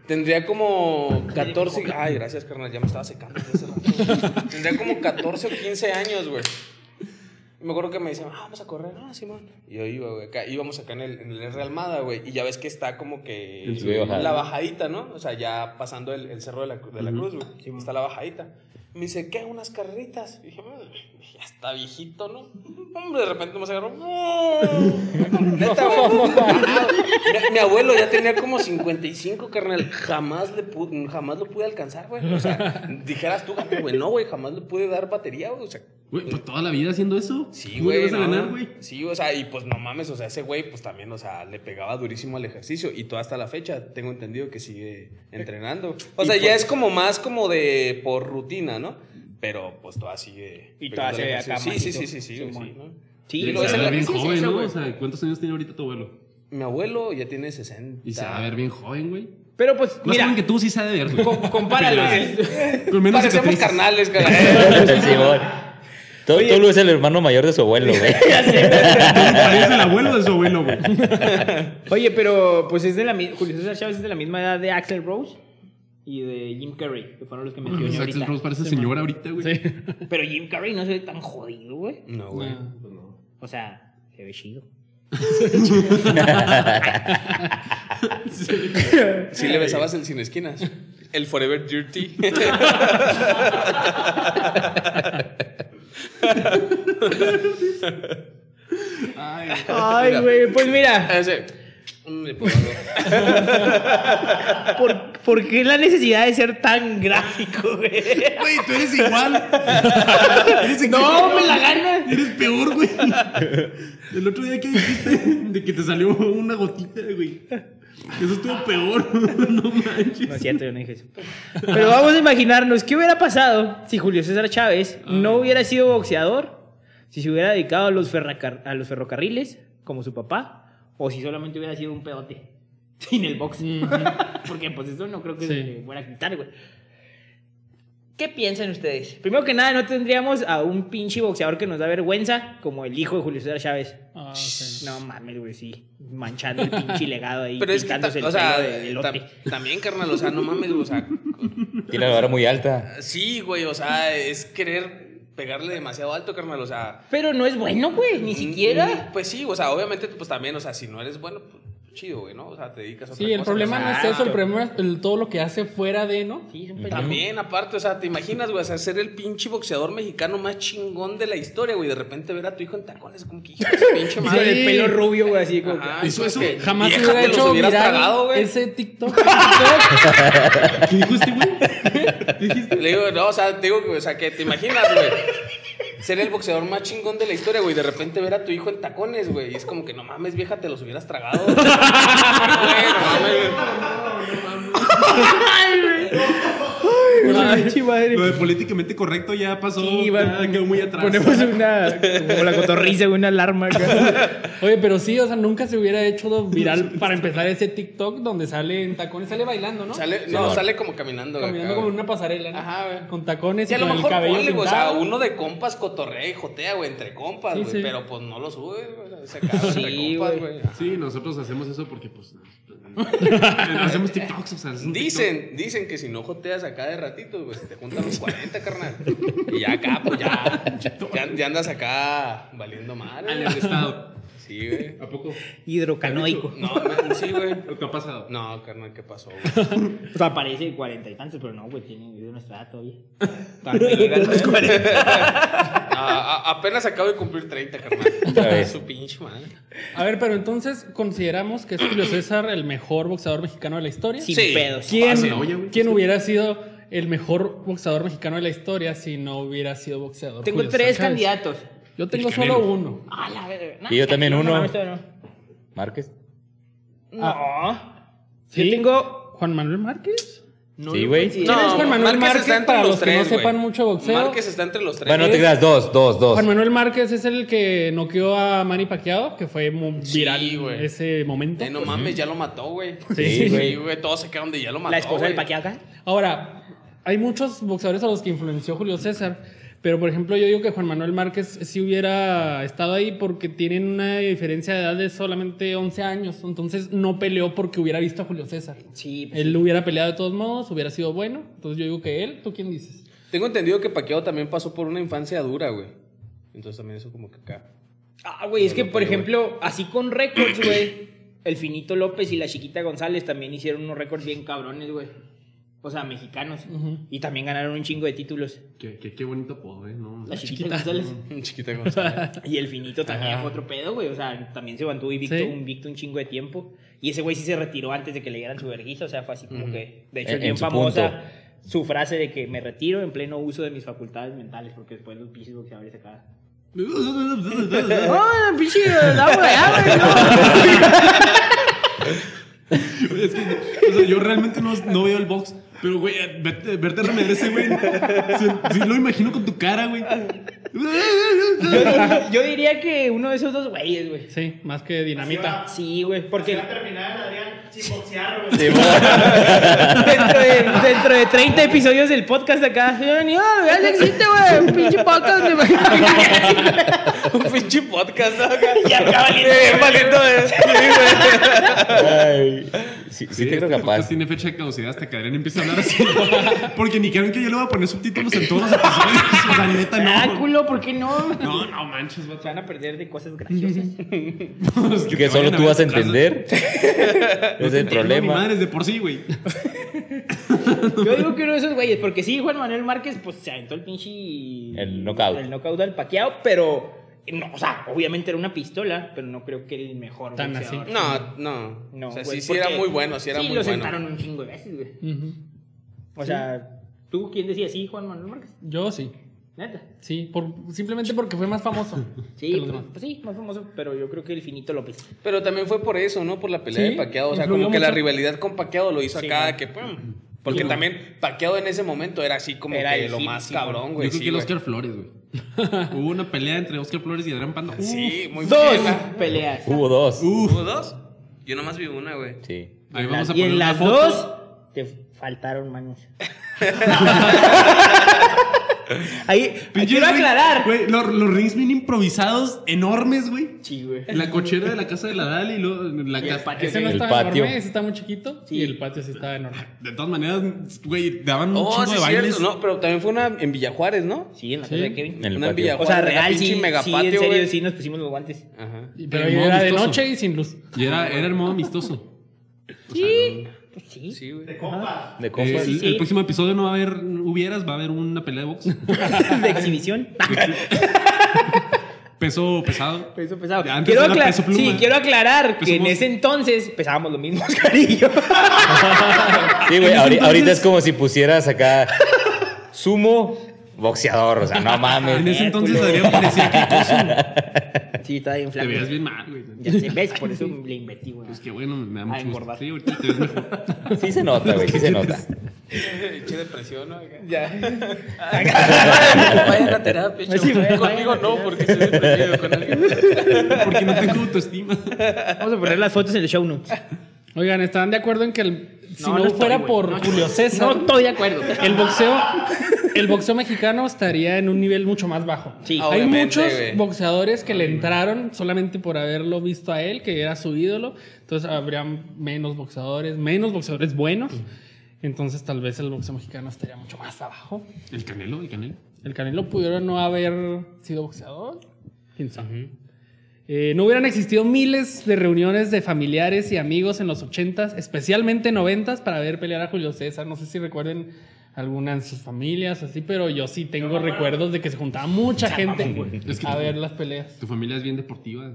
Tendría como 14. Ay, gracias, carnal. Ya me estaba secando. Tendría como 14 o 15 años, güey. Me acuerdo que me decían, ah, vamos a correr. Ah, Simón. Y yo iba, güey. acá- íbamos acá en el, en el Real Almada, güey. Y ya ves que está como que El bajada. la bajadita, ¿no? O sea, ya pasando el, el cerro de la, de la cruz, güey. Está la bajadita. Me dice, ¿qué? Unas carreritas. Y dije, "Mm, ya está viejito, ¿no? Hombre, de repente me agarró. Neta, güey. Mi, mi abuelo ya tenía como 55, carnal. Jamás, le pu- jamás lo pude alcanzar, güey. O sea, dijeras tú, güey, no, güey, jamás le pude dar batería, güey. O sea, Güey, pues toda la vida haciendo eso. Sí, ¿Cómo le güey. vas a no. ganar, güey? Sí, o sea, y pues no mames, o sea, ese güey, pues también, o sea, le pegaba durísimo al ejercicio y todo hasta la fecha tengo entendido que sigue entrenando. O sea, ya es como más como de por rutina, ¿no? Pero pues todavía sigue. Y ve pegándole acá. Sí, sí, sí, sí, sí, güey, sí, lo es bien joven, ¿no? O sea, ¿cuántos años tiene ahorita tu abuelo? Mi abuelo ya tiene 60. Y se va a ver bien joven, güey. Pero pues, Más mira, joven que tú sí sabe ver, güey. com- compáralo. Con menos Parecemos carnales, cara. Todo, Oye. Tolu es el hermano mayor de su abuelo, güey. Parece el abuelo de su abuelo, güey. Oye, pero pues es de la misma. Julio César Chávez es de la misma edad de Axel Rose y de Jim Carrey, que fueron los que mencioné Pues Axel ahorita. Rose parece señor ahorita, güey. Sí. Pero Jim Carrey no se ve tan jodido, güey. No, güey. No. O sea, se ve chido. Sí le besabas el sin esquinas. El Forever Dirty. Ay, Ay, güey, pues mira, Ese. Mm, ¿por, por qué la necesidad de ser tan gráfico, güey? Güey, tú eres igual. Eres No, me la gana. Eres peor, güey. El otro día que dijiste de que te salió una gotita, güey. Eso estuvo peor. No manches. No es cierto, yo no dije eso. Pero vamos a imaginarnos qué hubiera pasado si Julio César Chávez no hubiera sido boxeador, si se hubiera dedicado a los, ferracar- a los ferrocarriles, como su papá, o si solamente hubiera sido un pedote sin el box. Porque pues eso no creo que Sí. se le fuera a quitar, güey. ¿Qué piensan ustedes? Primero que nada, no tendríamos a un pinche boxeador que nos da vergüenza como el hijo de Julio César Chávez. Ah, sí. No mames, güey, sí. Manchando el pinche legado ahí, Pero es que, pintándose el o sea, pelo de elote. también, carnal, o sea, no mames, o sea, Tiene la vara muy alta. sí, güey, o sea, es querer pegarle demasiado alto, carnal, o sea, Pero no es bueno, güey, ni siquiera. Mm, Pues sí, o sea, obviamente, pues también, o sea, si no eres bueno, pues chido, güey, ¿no? O sea, te dedicas a otra Sí, el cosa, problema no es eso, el problema es el- todo lo que hace fuera de, ¿no? Sí, es un pendejo. También, aparte, o sea, te imaginas, güey, o sea, ser el pinche boxeador mexicano más chingón de la historia, güey, de repente ver a tu hijo en tacones, como que hijo de su pinche Sí, con madre. el pelo rubio, güey, así como. Ajá, Eso, eso. que Jamás vieja hubiera te los hecho hubieras viral tragado, güey. ese TikTok. ¿Qué dijo este güey? ¿Qué dijiste? Le digo, no, o sea, te digo, o sea, que te imaginas, güey. Ser el boxeador más chingón de la historia, güey. De repente ver a tu hijo en tacones, güey. Y es como que no mames, vieja, te los hubieras tragado. Güey, no mames, güey. Ay, chi madre. Lo de políticamente correcto ya pasó. Sí, ya quedó muy atrás. Ponemos una. Como la cotorriza, güey, una alarma acá. Oye, pero sí, o sea, nunca se hubiera hecho viral para empezar ese TikTok donde sale en tacones, sale bailando, ¿no? Sale, Sí, no, sale como caminando, caminando acá, como en una pasarela, ¿no? Ajá, güey. Con tacones Sí, y a lo con el mejor cabello ponle, güey, o sea, uno de compas cotorrea y jotea, güey, entre compas, Sí, güey. sí. Pero pues no lo sube, güey. Se acaba entre Sí, compas, güey. güey. Sí, nosotros hacemos eso porque, pues. hacemos TikToks, o sea. Dicen, dicen que si no joteas acá de ratito, pues te juntan los 40, carnal. Y ya acá, pues ya, ya, ya andas acá valiendo. TikTok. Al estado. Sí, güey. ¿A poco? Hidrocanoico. No, me- sí, güey. ¿Qué ha pasado? No, carnal, ¿qué pasó, güey? O sea, parece cuarenta y tantos, pero no, güey, tiene de nuestra edad todavía. No los 40. A- a- apenas acabo de cumplir 30, Otra carnal. Su pinche madre. A ver, pero entonces consideramos que es Julio César el mejor boxeador mexicano de la historia. Sin Sí. pedos. ¿Quién, oye, güey. quién hubiera sido el mejor boxeador mexicano de la historia si no hubiera sido boxeador? Tengo Julio tres César Chávez? candidatos. Yo tengo El solo Canelo. uno. Ah, la verga. No, Y yo también no, uno. No, mames, todavía no. Márquez. No. ¿Sí? Yo tengo. ¿Juan Manuel Márquez? No Sí, güey. considero. ¿Quién es Juan Manuel Márquez? está entre Para los los que tres, no güey. sepan mucho boxeo. Márquez está entre los tres. Bueno, no te creas, dos, dos, dos. Juan Manuel Márquez es el que noqueó a Manny Pacquiao, que fue Sí, viral güey. ese momento. Eh, no mames, ya lo mató, güey. Sí, güey. Sí, güey. Todos se quedaron de ya lo mató. La esposa del güey. Paquiao acá. Ahora, hay muchos boxeadores a los que influenció Julio César, pero por ejemplo yo digo que Juan Manuel Márquez sí hubiera estado ahí porque tienen una diferencia de edad de solamente 11 años, entonces no peleó porque hubiera visto a Julio César. Sí, pues, Él hubiera peleado de todos modos, hubiera sido bueno, entonces yo digo que él, ¿tú quién dices? Tengo entendido que Paquiao también pasó por una infancia dura, güey. Entonces también eso como que acá. Ah, güey, es que, por ejemplo, así con récords, güey. El Finito López y la Chiquita González también hicieron unos récords bien cabrones, güey. O sea, mexicanos. Y también ganaron un chingo de títulos. Qué, qué, qué bonito apodo, ¿eh? No, La Chiquita, González. Chiquita González. Y el Finito también fue otro pedo, güey. O sea, también se mantuvo invicto, Sí. invicto un chingo de tiempo. Y ese güey sí se retiró antes de que le dieran su vergüenza. O sea, fue así como que. De hecho, En- es bien en su famosa punto. su frase de que me retiro en pleno uso de mis facultades mentales. Porque después los pinches boxeadores acá. ¡Ah, pinche! ¡La! Es que o sea, yo realmente no, no veo el box, Pero, güey, verte, verte remediar ese, güey. Sí, sí lo imagino con tu cara, güey. Yo, yo diría que uno de esos dos güeyes, güey. Sí, más que dinamita. Sí, güey, porque Va a terminar el Adrián güey. Sí, dentro de, dentro de 30 episodios del podcast acá, yo venía, ya no existe, güey, un pinche podcast. me imagino que- Un pinche podcast, ¿no? Y acá valiendo. Sí, güey. Ay, sí, sí, te creo este capaz. tiene fecha de caducidad hasta que Adrián empiece a hablar así. Porque ni creen que yo le voy a poner subtítulos en todos los episodios. O sea, neta, Ah, no. culo, ¿por qué no? No, no manches. Se van a perder de cosas graciosas. Que solo tú vas a entender. Es el No, mi problema. madre es de por sí, güey. Yo digo que uno de esos güeyes, porque sí, Juan Manuel Márquez, pues se aventó el pinche. El knockout. El knockout al paqueado, pero. No, o sea, obviamente era una pistola, pero no creo que era el mejor. Tan boxeador. No, no. No, o sea, güey, sí, sí era muy bueno, sí era sí, muy lo bueno. sentaron un chingo de veces, güey. Ujú. O sea, ¿tú quién decía sí, Juan Manuel Márquez? Yo sí. Neta. Sí, por, simplemente porque fue más famoso. Sí, pues, pues sí, más famoso, pero yo creo que el finito López. Pero también fue por eso, ¿no? Por la pelea Sí, de Paqueado. O sea, como que la rivalidad con Paqueado lo hizo Sí, acá, ¿no? que pum. Porque también Paqueado en ese momento era así como Era que lo hit, más sí, cabrón, Yo güey. creo sí, que el. Oscar Flores, güey. Hubo una pelea entre Oscar Flores y Adrián Panda. Uf. Sí, muy Dos buena. peleas. Hubo dos. Uf. ¿Hubo dos? Yo nomás vi una, güey. Sí. Ahí y vamos a y poner en las foto. dos te faltaron manos. Ahí, quiero ring- aclarar. Güey, los, los rings bien improvisados, enormes, güey. Sí, güey. En la cochera de la casa de la Dali y luego la Y el casa. patio Ese no patio. enorme, ese está muy chiquito. Sí. Y el patio sí está enorme. De todas maneras, güey, daban un Oh, chingo sí, de es bailes. cierto. No, pero también fue una en Villajuárez, ¿no? Sí, en la Sí. casa de Kevin. En el Una en patio. Villajuárez. O sea, real, sí, sí, megapatio, en serio, güey. sí nos pusimos los guantes. Ajá. Pero el modo era de noche y sin luz. Y era, era el modo amistoso. Sí, pues sí. Sí, güey. De compas. De compas. el, sí. el próximo episodio no va a haber hubieras, va a haber una pelea de box. de exhibición. Peso pesado. Peso pesado. Antes Quiero, era acla- peso pluma. sí, quiero aclarar Peso que en ese entonces pesábamos lo mismo, Oscarillo. Sí, güey. Ahorita entonces- es como si pusieras acá sumo boxeador. O sea, no En mames. ese entonces Adrián parecía que Sí, estaba bien te veías bien mal, güey. Ya se ves, por eso le invertí, güey. Pues que bueno, me da mucho gusto. Sí, ahorita te ves mejor. Sí se nota, güey. Sí se nota. Che depresión, ¿no? Ya. Vayan a terapia, Sí, chavos. vayan Conmigo no, porque estoy deprimido con alguien. Porque no tengo autoestima. Vamos a poner las fotos en el show notes. Oigan, ¿están de acuerdo en que el- si no, No, no estoy, fuera güey. por No, Julio César, No estoy de acuerdo. el boxeo, el boxeo mexicano estaría en un nivel mucho más bajo. Sí. Hay muchos boxeadores que le entraron solamente por haberlo visto a él, que era su ídolo. Entonces habría menos boxeadores, menos boxeadores buenos. Entonces tal vez el boxeo mexicano estaría mucho más abajo. El canelo, el canelo. El Canelo pudiera no haber sido boxeador. ¿Quién sabe? Eh, no hubieran existido miles de reuniones de familiares y amigos en los 80s, especialmente 90s, para ver pelear a Julio César. No sé si recuerden alguna en sus familias, así, pero yo sí tengo recuerdos de que se juntaba mucha gente Es que- a ver las peleas. Tu familia es bien deportiva.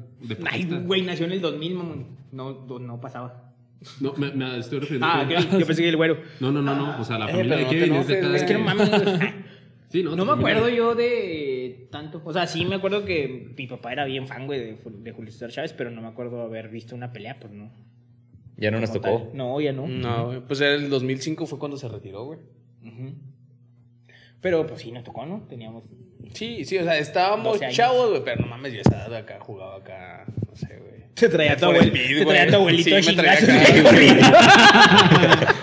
Ay, güey, nació en el 2000, mamón. No, no, no pasaba. No, me, me estoy refiriendo. Ah. Yo pensé que el güero. No, no, no, no. O sea, la Eh, familia de no Kevin es de güey. Es que no mames. güey. Sí, no, No me familia- acuerdo yo de tanto. O sea, sí me acuerdo que mi papá era bien fan, güey, de, de Julio César Chávez, pero no me acuerdo haber visto una pelea, pues no. Ya no nos tocó. tal. No, ya no. No. Pues era el 2005 fue cuando se retiró, güey. Pero pues sí, nos tocó, ¿no? Teníamos. Sí, sí, o sea, estábamos 12 años. chavos, güey, pero no mames, yo estaba de acá, jugaba acá, no sé, güey. Te traía tu, For abuel- Speed, te traía tu abuelito Sí, a me traía acá.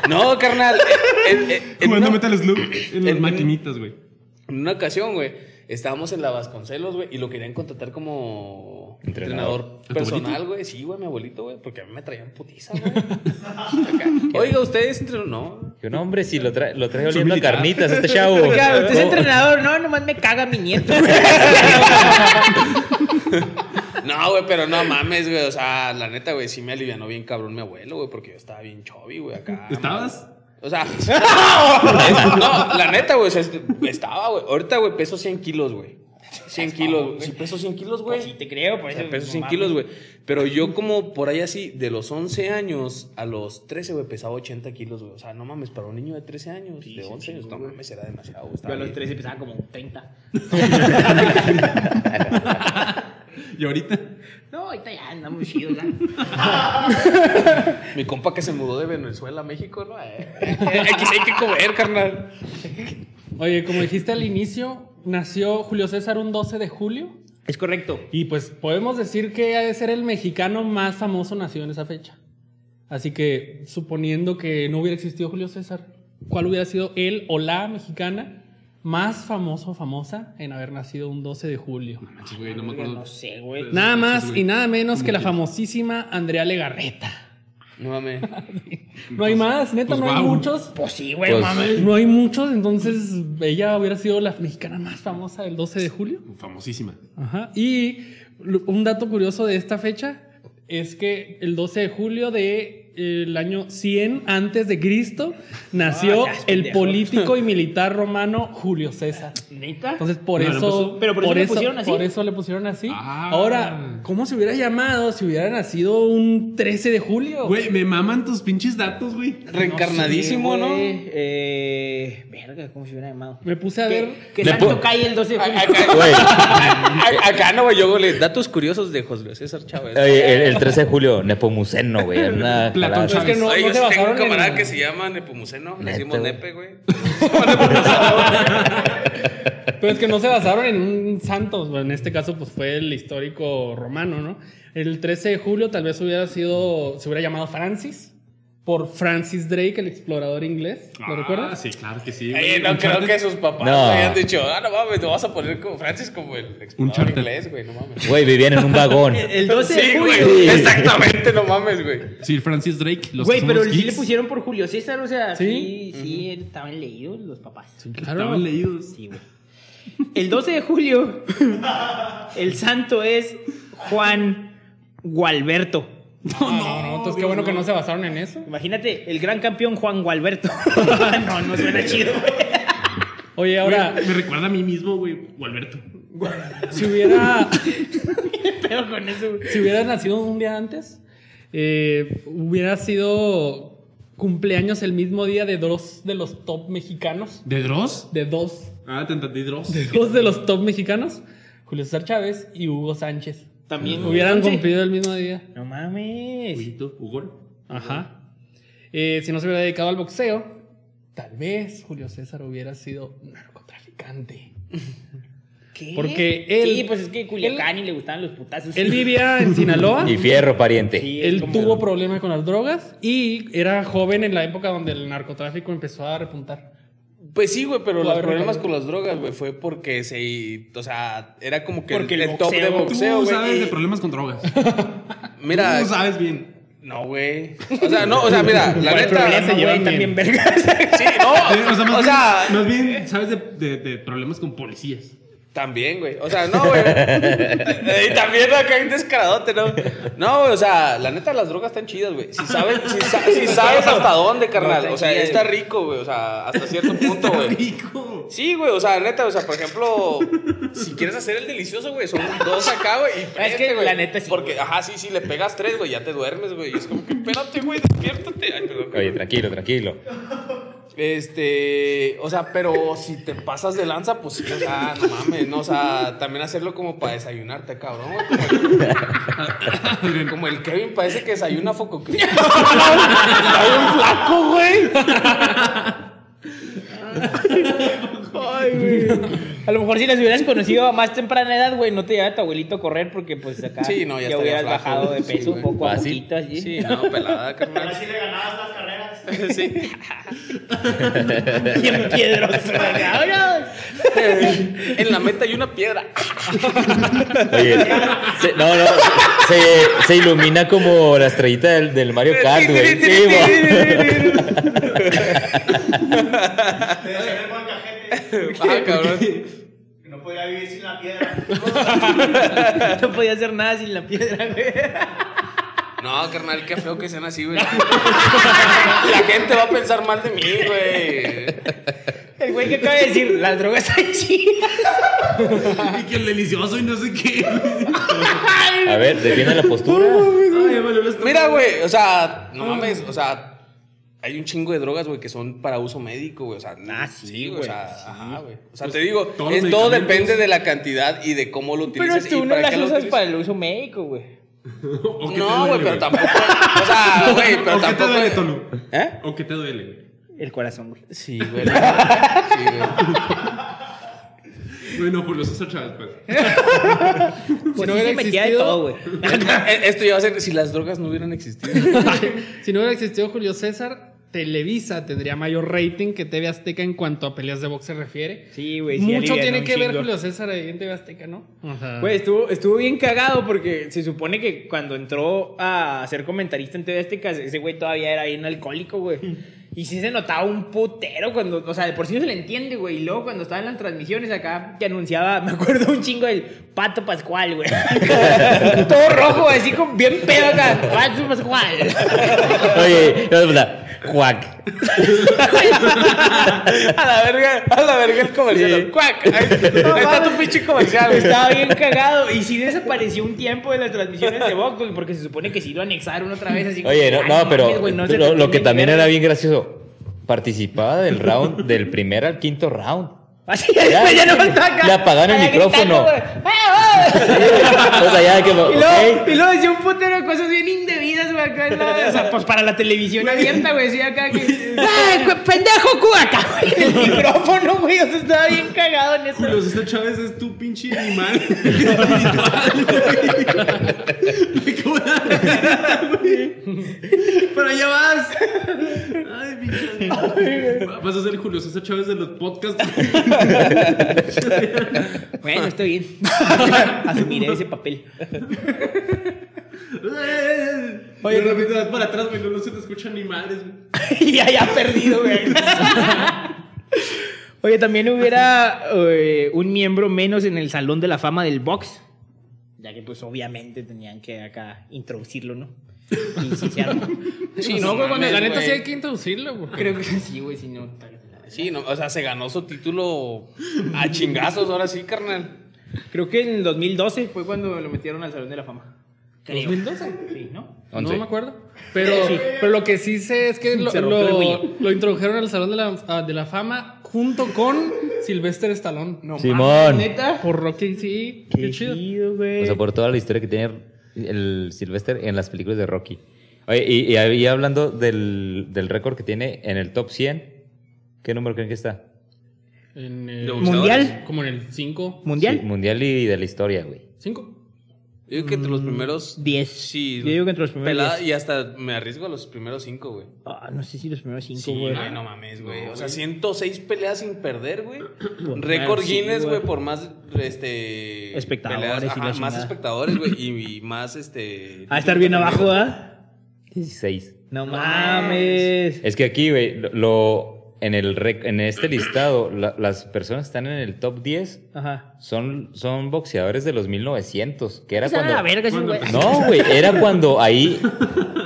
No, carnal. en- en- en Jugando una- Metal Slug en las maquinitas, güey. En una ocasión, güey, estábamos en la Vasconcelos, güey, y lo querían contratar como Entrenador. entrenador, ¿A tu personal, güey. Sí, güey, mi abuelito, güey, porque a mí me traían putiza, güey. Oiga, ustedes entrenador. No. Yo, no, hombre, si lo, trae lo trae oliendo a militar. carnitas este chavo. Claro, usted es entrenador, no, nomás me caga mi nieto. No, güey, pero no mames, güey. O sea, la neta, güey, sí me alivianó bien cabrón mi abuelo, güey, porque yo estaba bien chovi, güey, acá. ¿Estabas? O sea, no, la neta, güey, o estaba, güey. Ahorita, güey, peso 100 kilos, güey. 100 kilos, sí, peso 100 kilos, güey. Pues sí te creo, por O sea, eso. peso no 100 mames. kilos, güey. Pero yo como por ahí así, de los 11 años a los 13, güey, pesaba 80 kilos, güey. O sea, no mames, para un niño de 13 años, Sí, de sí, 11 años, chingo, no mames, era demasiado, güey. Yo a los bien. 13 pesaba como 30. Y ahorita. No, ahorita ya andamos chidos, ya. Mi compa que se mudó de Venezuela a México, ¿no? Eh, sí hay que comer, carnal. Oye, como dijiste al inicio, nació Julio César un 12 de julio. Es correcto. Y pues podemos decir que ha de ser el mexicano más famoso nacido en esa fecha. Así que, suponiendo que no hubiera existido Julio César, ¿cuál hubiera sido él o la mexicana más famoso o famosa en haber nacido un 12 de julio? Manches, güey, no me acuerdo. No sé, güey. Nada más Manches, y nada menos que la famosísima Andrea Legarreta. No mames. No hay más, neta, pues, no hay muchos. Pues sí, güey, Pues- mames. No hay muchos, entonces ella hubiera sido la mexicana más famosa del 12 de julio. Famosísima. Ajá. Y un dato curioso de esta fecha es que el 12 de julio de el año 100 antes de Cristo nació Ah, el político y militar romano Julio César. ¿Neta? Entonces por No, le eso, puso- pero por eso le pusieron así. por eso le pusieron así. Ah. Ahora, ¿cómo se hubiera llamado si hubiera nacido un 13 de julio? Güey, me maman tus pinches datos, güey. Reencarnadísimo, ¿no? Eh, verga, ¿cómo se hubiera llamado? Me puse a ver. que Le Santo pu- cae el 12 de julio. Acá, Güey, a- acá no, güey, yo güey, datos curiosos de José César Chávez. el, el 13 de julio, Nepomuceno, güey. Una Platón. Es que no, Oye, no yo se tengo un basaron camarada en... que se llama Nepomuceno. Le decimos. Nepe, güey. Pero es que no se basaron en un santo, en este caso pues fue el histórico romano, ¿no? El 13 de julio tal vez hubiera sido, se hubiera llamado Francis, por Francis Drake, el explorador inglés, ¿lo Ah, recuerdas? Sí, claro que sí. Güey. no creo que sus papás No. hayan dicho, ah, no mames, te vas a poner como Francis como el explorador inglés, güey, no mames. Güey, vivían en un vagón. El 12 de Sí, julio. güey, exactamente, no mames, güey. Sir Francis Drake. Los Güey, pero sí le pusieron por Julio César, o sea, ¿Sí? sí, sí, estaban leídos los papás. Claro. Estaban leídos. Sí, güey. El 12 de julio, el santo es Juan Gualberto. No, no, no, entonces qué bueno que no se basaron en eso. Imagínate, el gran campeón Juan Gualberto. no, no suena chido, güey. Oye, ahora, Güey, me recuerda a mí mismo, güey, o Alberto. si hubiera, Pero con eso, güey. si hubiera nacido un día antes, eh, hubiera sido cumpleaños el mismo día de dos de los top mexicanos. ¿De Dross? De dos Ah, te entendí, Dross. dos de los top mexicanos, Julio César Chávez y Hugo Sánchez. También Hubieran cumplido el mismo día. No mames. Hugo. Ajá. Eh, si no se hubiera dedicado al boxeo, tal vez Julio César hubiera sido narcotraficante. ¿Qué? Porque él- Sí, pues es que Culiacán y le gustaban los putazos. Él vivía en Sinaloa. Y fierro, pariente. Sí, Él tuvo problemas con las drogas y era joven en la época donde el narcotráfico empezó a repuntar. Pues sí, güey, pero los problemas con las drogas, güey, fue porque se. O sea, era como que Porque el, el el top de boxeo- boxeo, Tú güey. sabes y- de problemas con drogas. Mira, Tú sabes bien. no, güey. O sea, no, o sea, mira, la ¿Cuál neta. problema, se güey? llevan También vergas. Sí, no. O sea, más, o sea, bien, más bien sabes de, de- de problemas con policías. También, güey. O sea, no, güey. y también acá hay un descaradote, ¿no? No, güey, o sea, la neta, las drogas están chidas, güey. Si sabes, si, sa- si sabes hasta dónde, carnal. O sea, está rico, güey. O sea, hasta cierto punto, güey. rico. Sí, güey, o sea, neta, o sea, por ejemplo, si quieres hacer el delicioso, güey, son dos acá, güey. y Es que güey. la neta sí, Porque, ajá, sí, sí, le pegas tres, güey, ya te duermes, güey. Y es como que, espérate, güey, despiértate. Ay, perdón. Oye, tranquilo, tranquilo. Este, o sea, pero si te pasas de lanza, pues sí, o sea, no mames, ¿no? O sea, también hacerlo como para desayunarte, cabrón, güey. Como el, como el Kevin parece que desayuna foco. Está bien flaco, güey. Ay, güey. A lo mejor si las hubieras conocido a más temprana edad, güey, no te llevaba tu abuelito a correr porque pues acá Sí, no, ya estaría hubieras flaco, bajado de sí, peso güey. poco a poquito así. Sí, no, pelada, Ahora carnal. sí le ganabas las carreras. Sí. Bien piedroso, cabrón. En la meta hay una piedra. Oye, se- no, no. Se, se ilumina como la estrellita del, del Mario Kart, güey. Sí. Ah, cabrón. No podía vivir sin la piedra. No podía hacer nada sin la piedra, güey. No, carnal, qué feo que sean así, güey. La gente va a pensar mal de mí, güey. El güey que acaba de decir, las drogas están chidas. Y que el delicioso y no sé qué. A ver, defiende la postura. No Mira, güey, o sea, no mames, o sea, hay un chingo de drogas, güey, que son para uso médico, güey. O sea, Ah, sí, güey. O güey, sea, sí. ajá, güey. O sea, Pues, te digo, todos los es, todo depende de la cantidad y de cómo lo Pero utilizas. es que y uno para las usas para el uso médico, güey. ¿O qué te No, güey, pero tampoco. O sea, güey, pero ¿O qué te tampoco. duele, Tolu? ¿Eh? ¿O qué te duele, güey? El corazón, güey. Sí, güey. Sí, güey. Bueno, Julio César Chávez, pues. Pues no sí hubiera se metía de existido- todo, güey. Eh, Esto va a ser si las drogas no hubieran existido. Si no hubiera existido Julio César, Televisa tendría mayor rating que TV Azteca en cuanto a peleas de box se refiere. Sí, güey. sí Mucho tiene que ver. Julio César ahí en TV Azteca, ¿no? Ajá. Güey, estuvo, estuvo bien cagado porque se supone que cuando entró a ser comentarista en TV Azteca, ese güey todavía era bien alcohólico, güey. Y sí se notaba un putero cuando, o sea, de por sí no se le entiende, güey. Y luego cuando estaba en las transmisiones acá, que anunciaba, me acuerdo un chingo del Pato Pascual, güey. Todo rojo, así con bien pedo acá. Pato Pascual. Oye, cuac. A la verga, a la verga el comercial. ¡Cuac! Ahí, ahí está tu pinche comercial. güey. Estaba bien cagado. Y sí desapareció un tiempo de las transmisiones de Vox, porque se supone que sí lo anexaron otra vez. Así Oye, no, pero mames, güey, no se lo, lo que también era bien gracioso, participaba del round, del primer al quinto round. Así ya, después ya no acá. Le apagaron el micrófono. gritando. ¡Ah, ah! O sea, ya que... Y luego, ok. y luego decía un putero de cosas bien indebidas, acá en la- O sea, pues para la televisión abierta, güey, decía acá que. ¡Ay, güey, pendejo, cu- acá, güey! El micrófono, güey, o sea, estaba bien cagado en eso. Julio César Chávez es tu pinche animal espiritual, güey. ¿Cómo la- güey? Pero allá vas. Ay, pinche. Vas a ser Julio César Chávez de los podcasts. Bueno, está bien. Asumiré ese papel. Oye, de repente vas para atrás, güey, no, no se te escuchan ni madres, güey. y ya, ya perdido, güey. Oye, también hubiera eh, un miembro menos en el Salón de la Fama del Box. Ya que, pues, obviamente tenían que acá introducirlo, ¿no? Y sí se armó. Sí, no, no güey, mames, la neta sí hay que introducirlo, güey. Creo que sí, güey, si no. Sí, no, o sea, se ganó su título a chingazos, ahora sí, carnal. Creo que en el 2012 fue cuando lo metieron al Salón de la Fama. Creo. ¿2012? Sí, ¿no? No Once. me acuerdo. Pero, Sí. pero lo que sí sé es que lo, lo, introdujeron al Salón de la, ah, de la Fama junto con Sylvester Stallone. No Simón. Por Rocky, sí. Qué, Qué chido. güey. O sea, por toda la historia que tiene el Sylvester en las películas de Rocky. Oye, y, y ahí hablando del, del récord que tiene en el top 100, ¿qué número creen que está? En el-. ¿Mundial? Como en el 5. ¿Mundial? Sí, mundial y de la historia, güey. 5. Yo digo que entre los primeros 10. Sí, Yo digo que entre los primeros pelada, 10. y hasta me arriesgo a los primeros cinco, güey. Ah, no sé si los primeros 5, Sí, güey. no mames, güey. O sea, 106 peleas sin perder, güey. Récord sí, Guinness, güey. por más este Espectadores y la ajá, más espectadores, güey, y, y más este A estar bien abajo, ¿ah? 16. No mames. Es que aquí, güey, lo, lo- en, el rec- en este listado, la- las personas que están en el top 10 Ajá. son, son boxeadores de los 1900, que era O sea, cuando... la verga, ese cuando güey. No, güey, era cuando ahí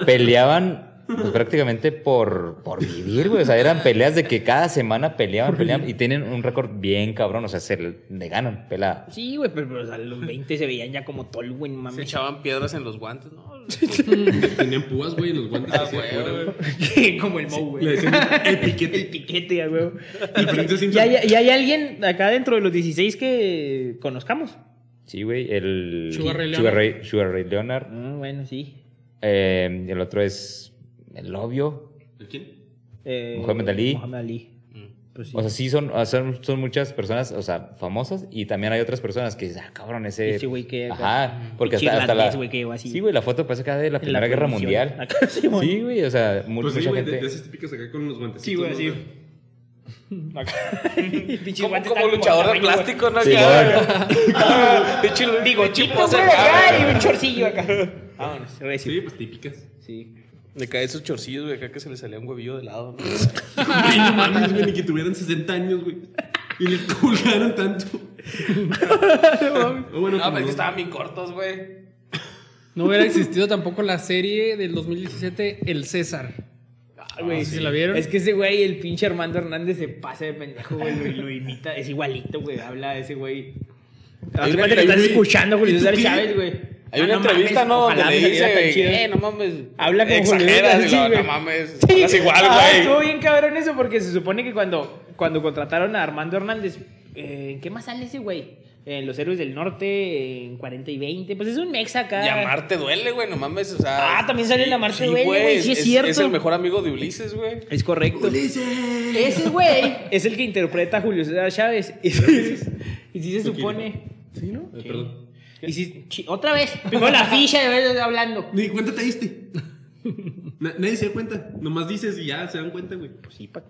peleaban pues, prácticamente por, por vivir, güey. O sea, eran peleas de que cada semana peleaban, peleaban y tienen un récord bien cabrón. O sea, se le, ganan pelada. Sí, güey, pero, pero, o sea, los 20 se veían ya como tol, güey, no Se echaban piedras en los guantes, ¿no? Tenían púas, güey, en los guantes Ah, güey, güey. güey. como el Mo, güey. Le decían el piquete. El piquete, a ¿Y Simpson. hay, y hay alguien acá dentro de los 16 que conozcamos? Sí, güey. El Sugar Ray Sugar Ray, Sugar Ray Leonard. Ah, bueno, sí. Eh, el otro es el obvio. ¿El quién? Eh, Muhammad Ali. Muhammad Ali. Pues sí. O sea, sí son, son, son muchas personas, o sea, famosas. Y también hay otras personas que dicen, ah, cabrón, ese... Ese güey que- Ajá, porque hasta, hasta la... güey, que así. Sí, güey, la foto parece acá de la En la Primera Guerra. Mundial. Acá, sí, güey. Sí, güey, o sea, Pues sí, mucha de, gente... de esas típicas acá con los guantecitos. Sí, güey, sí. Como, como luchador de plástico, ¿no? Sí, Bigotito, pose güey, acá. y un chorcillo acá. Vámonos. Sí, pues típicas. Sí. Le cae esos chorcillos, güey, acá que se le salía un huevillo de lado, ¿no? Ay, no mames, güey, ni que tuvieran 60 años, güey. Y les colgaron tanto. O bueno, No, pero es que no. estaban bien cortos, güey. No hubiera existido tampoco la serie del 2017, El César. Ah, güey, ¿sí la vieron? Es que ese güey, el pinche Armando Hernández, se pasa de pendejo, güey. Lo, lo imita. Es igualito, güey. Habla ese güey. Cuenta que estás escuchando, Julio ¿Y tú César? Chávez, güey. Hay Ah, una no entrevista, mames, ¿no? Donde le dice, eh, no mames. Habla como Exageras, Julio, y sí, no mames. Sí. hablas igual, Ah, estuvo güey. bien cabrón eso porque se supone que cuando, cuando contrataron a Armando Hernández, eh, ¿en qué más sale ese güey? En Los Héroes del Norte, en 40 y 20. Pues es un mexa acá. Y Amarte duele, güey, no mames, o sea. Ah, también sale en Amarte duele, güey, sí es Es cierto. el mejor amigo de Ulises, güey. Es correcto. Ese güey es el que interpreta a Julio César Chávez. Y sí, y sí se supone. Sí, ¿no? Eh, Perdón. Y chi- otra vez. Primero la ficha de ver hablando. Ni cuenta te diste. Na- nadie se da cuenta. Nomás dices y ya se dan cuenta, güey. Pues sí, para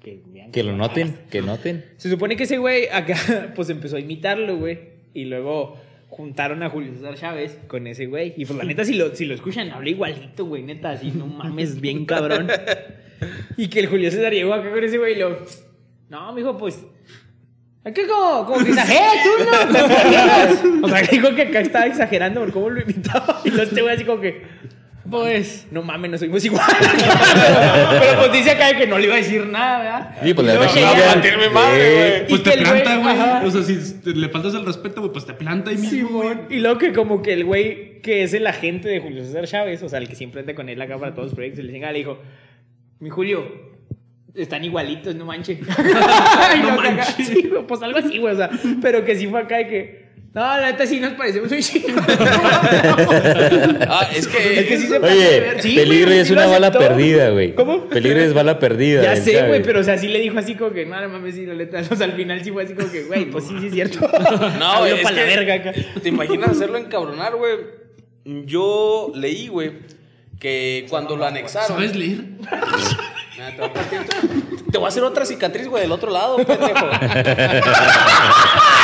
que vean. Que lo noten, que noten. Se supone que ese güey acá, pues empezó a imitarlo, güey. Y luego juntaron a Julio César Chávez con ese güey. Y pues la neta, si lo, si lo escuchan, habla igualito, güey. Neta, así, no mames, bien cabrón. Y que el Julio César llegó acá con ese güey y lo. No, mijo, pues. Es que como, como que exageras tú, ¿no? O sea, dijo que acá estaba exagerando por cómo lo imitaba. Y luego este güey así como que. Pues. No mames, no somos igual. pero, pues dice acá que no le iba a decir nada, ¿verdad? Sí, pues le. Tiene mi madre, güey. Y Pues te planta, güey-. O sea, si te- le faltas el respeto, güey, pues te planta ahí mismo, güey. Y luego que como que el güey que es el agente de Julio César Chávez, o sea, el que siempre anda con él acá para todos los proyectos, le dice, le dijo, mi Julio, están igualitos, no manches. no manches. Sí, güey, pues algo así, güey, o sea, pero que sí fue acá de que, no, la neta sí nos parecemos un chingo. Ah, es que. Es que sí se Oye, ver- sí, peligro güey, es sí una bala perdida, güey. ¿Cómo? Peligro es bala perdida. Ya sé, güey, pero o sea, sí le dijo así como que, no, no mames, sí, la neta, o sea, al final sí fue así como que, güey, pues sí, sí es cierto. No, Habló es pa' la verga acá. ¿Te imaginas hacerlo encabronar, güey? Yo leí, güey, que cuando lo anexaron. ¿Sabes leer? Te voy a hacer otra cicatriz, güey, del otro lado, pendejo.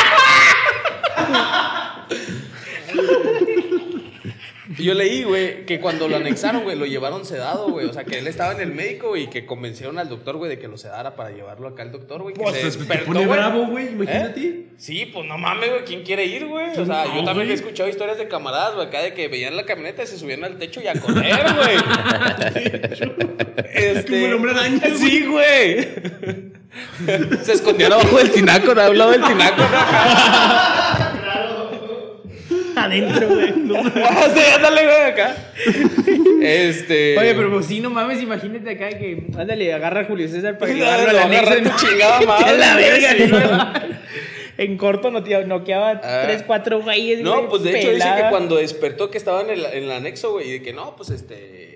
Yo leí, güey, que cuando lo anexaron, güey, lo llevaron sedado, güey. O sea, que él estaba en el médico y que convencieron al doctor, güey, de que lo sedara para llevarlo acá al doctor, güey. Pues, se despertó, pone güey. bravo, güey, imagínate. ¿Eh? Sí, pues no mames, güey. ¿Quién quiere ir, güey? O sea, No, yo también güey. he escuchado historias de camaradas, güey, acá de que veían la camioneta y se subían al techo y a correr, güey. este... Como el hombre araña, güey. Sí, güey. se escondían abajo del tinaco. Al lado del tinaco. Adentro, güey. Ah, sí, ándale, güey, acá. Este. Oye, pero pues sí, no mames, imagínate acá que, ándale, agarra a Julio César para Sí, llevarlo lo al anexo. agarra ¿no? tu chingada Que madre, a la verga, ¿no? En corto noqueaba, noqueaba Ah. tres, cuatro güeyes. No, pues de hecho dice que cuando despertó que estaba en el, en el anexo, güey, y de que no, pues este.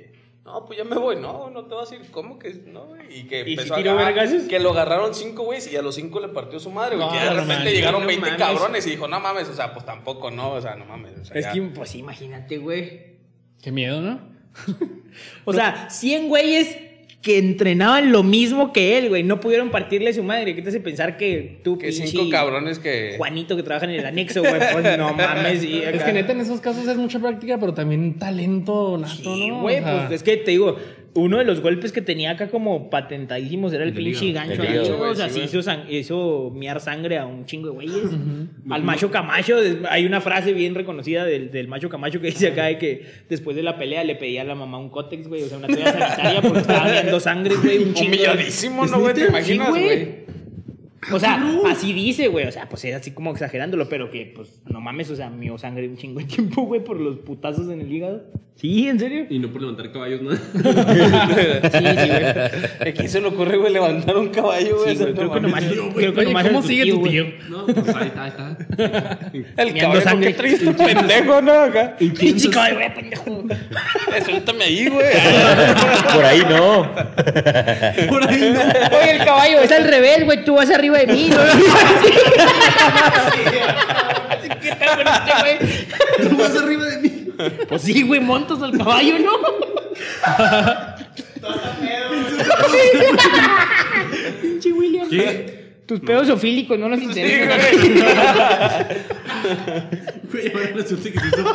No, pues ya me voy, no, no te vas a ir, ¿cómo que no, güey? Y que ¿Y empezó si tiró a vergazos? Que lo agarraron cinco güeyes y a los cinco le partió su madre, güey. No, que de repente llegaron no 20 mames. cabrones y dijo, no mames, o sea, pues tampoco, no, o sea, no mames. O sea, Es ya. que, pues imagínate, güey. Qué miedo, ¿no? O sea, 100 güeyes que entrenaban lo mismo que él, güey. No pudieron partirle su madre. ¿Qué te hace pensar que tú, Que pinche cinco cabrones que. Juanito que trabaja en el anexo, güey? Pues no mames. Es que neta en esos casos es mucha práctica, pero también talento nato, Sí, ¿no? güey, O sea, pues es que te digo, uno de los golpes que tenía acá como patentadísimos era el, pinche gancho. El güey, o sea, sí, hizo, sang- hizo miar sangre a un chingo de güeyes. Al macho Camacho, hay una frase bien reconocida del, del macho Camacho que dice acá de que después de la pelea le pedía a la mamá un cótex, güey, o sea, una toalla sanitaria porque estaba viendo sangre, güey, un chingo. de- Humilladísimo, ¿no, güey? ¿Te imaginas, güey. güey? O sea, así dice, güey. O sea, pues era así como exagerándolo, pero que, pues, no mames, o sea, mío sangre un chingo de tiempo, güey, por los putazos en el hígado. Sí, ¿en serio? Y no por levantar caballos, ¿no? Sí, sí, güey. ¿A quién se le ocurre, güey, levantar un caballo, güey? Sí, creo no que mames. nomás. güey. creo que Oye, nomás ¿cómo sigue tu tío? No, pues ahí está, ahí está. El caballo, sangre. ¿por qué traes tu pendejo, no? Acá. Pinche caballo, güey, pendejo. Eh, Suéltame ahí, güey. Por ahí no. Por ahí no. Oye, el caballo es al revés, güey. Tú vas arriba de mí, ¿no? ¿Qué tal con este, güey? Tú vas arriba de mí. Pues sí, güey, montas al caballo, ¿no? Pinche William. Tus pedos ofílicos no nos interesan. Güey, ahora resulta que se hizo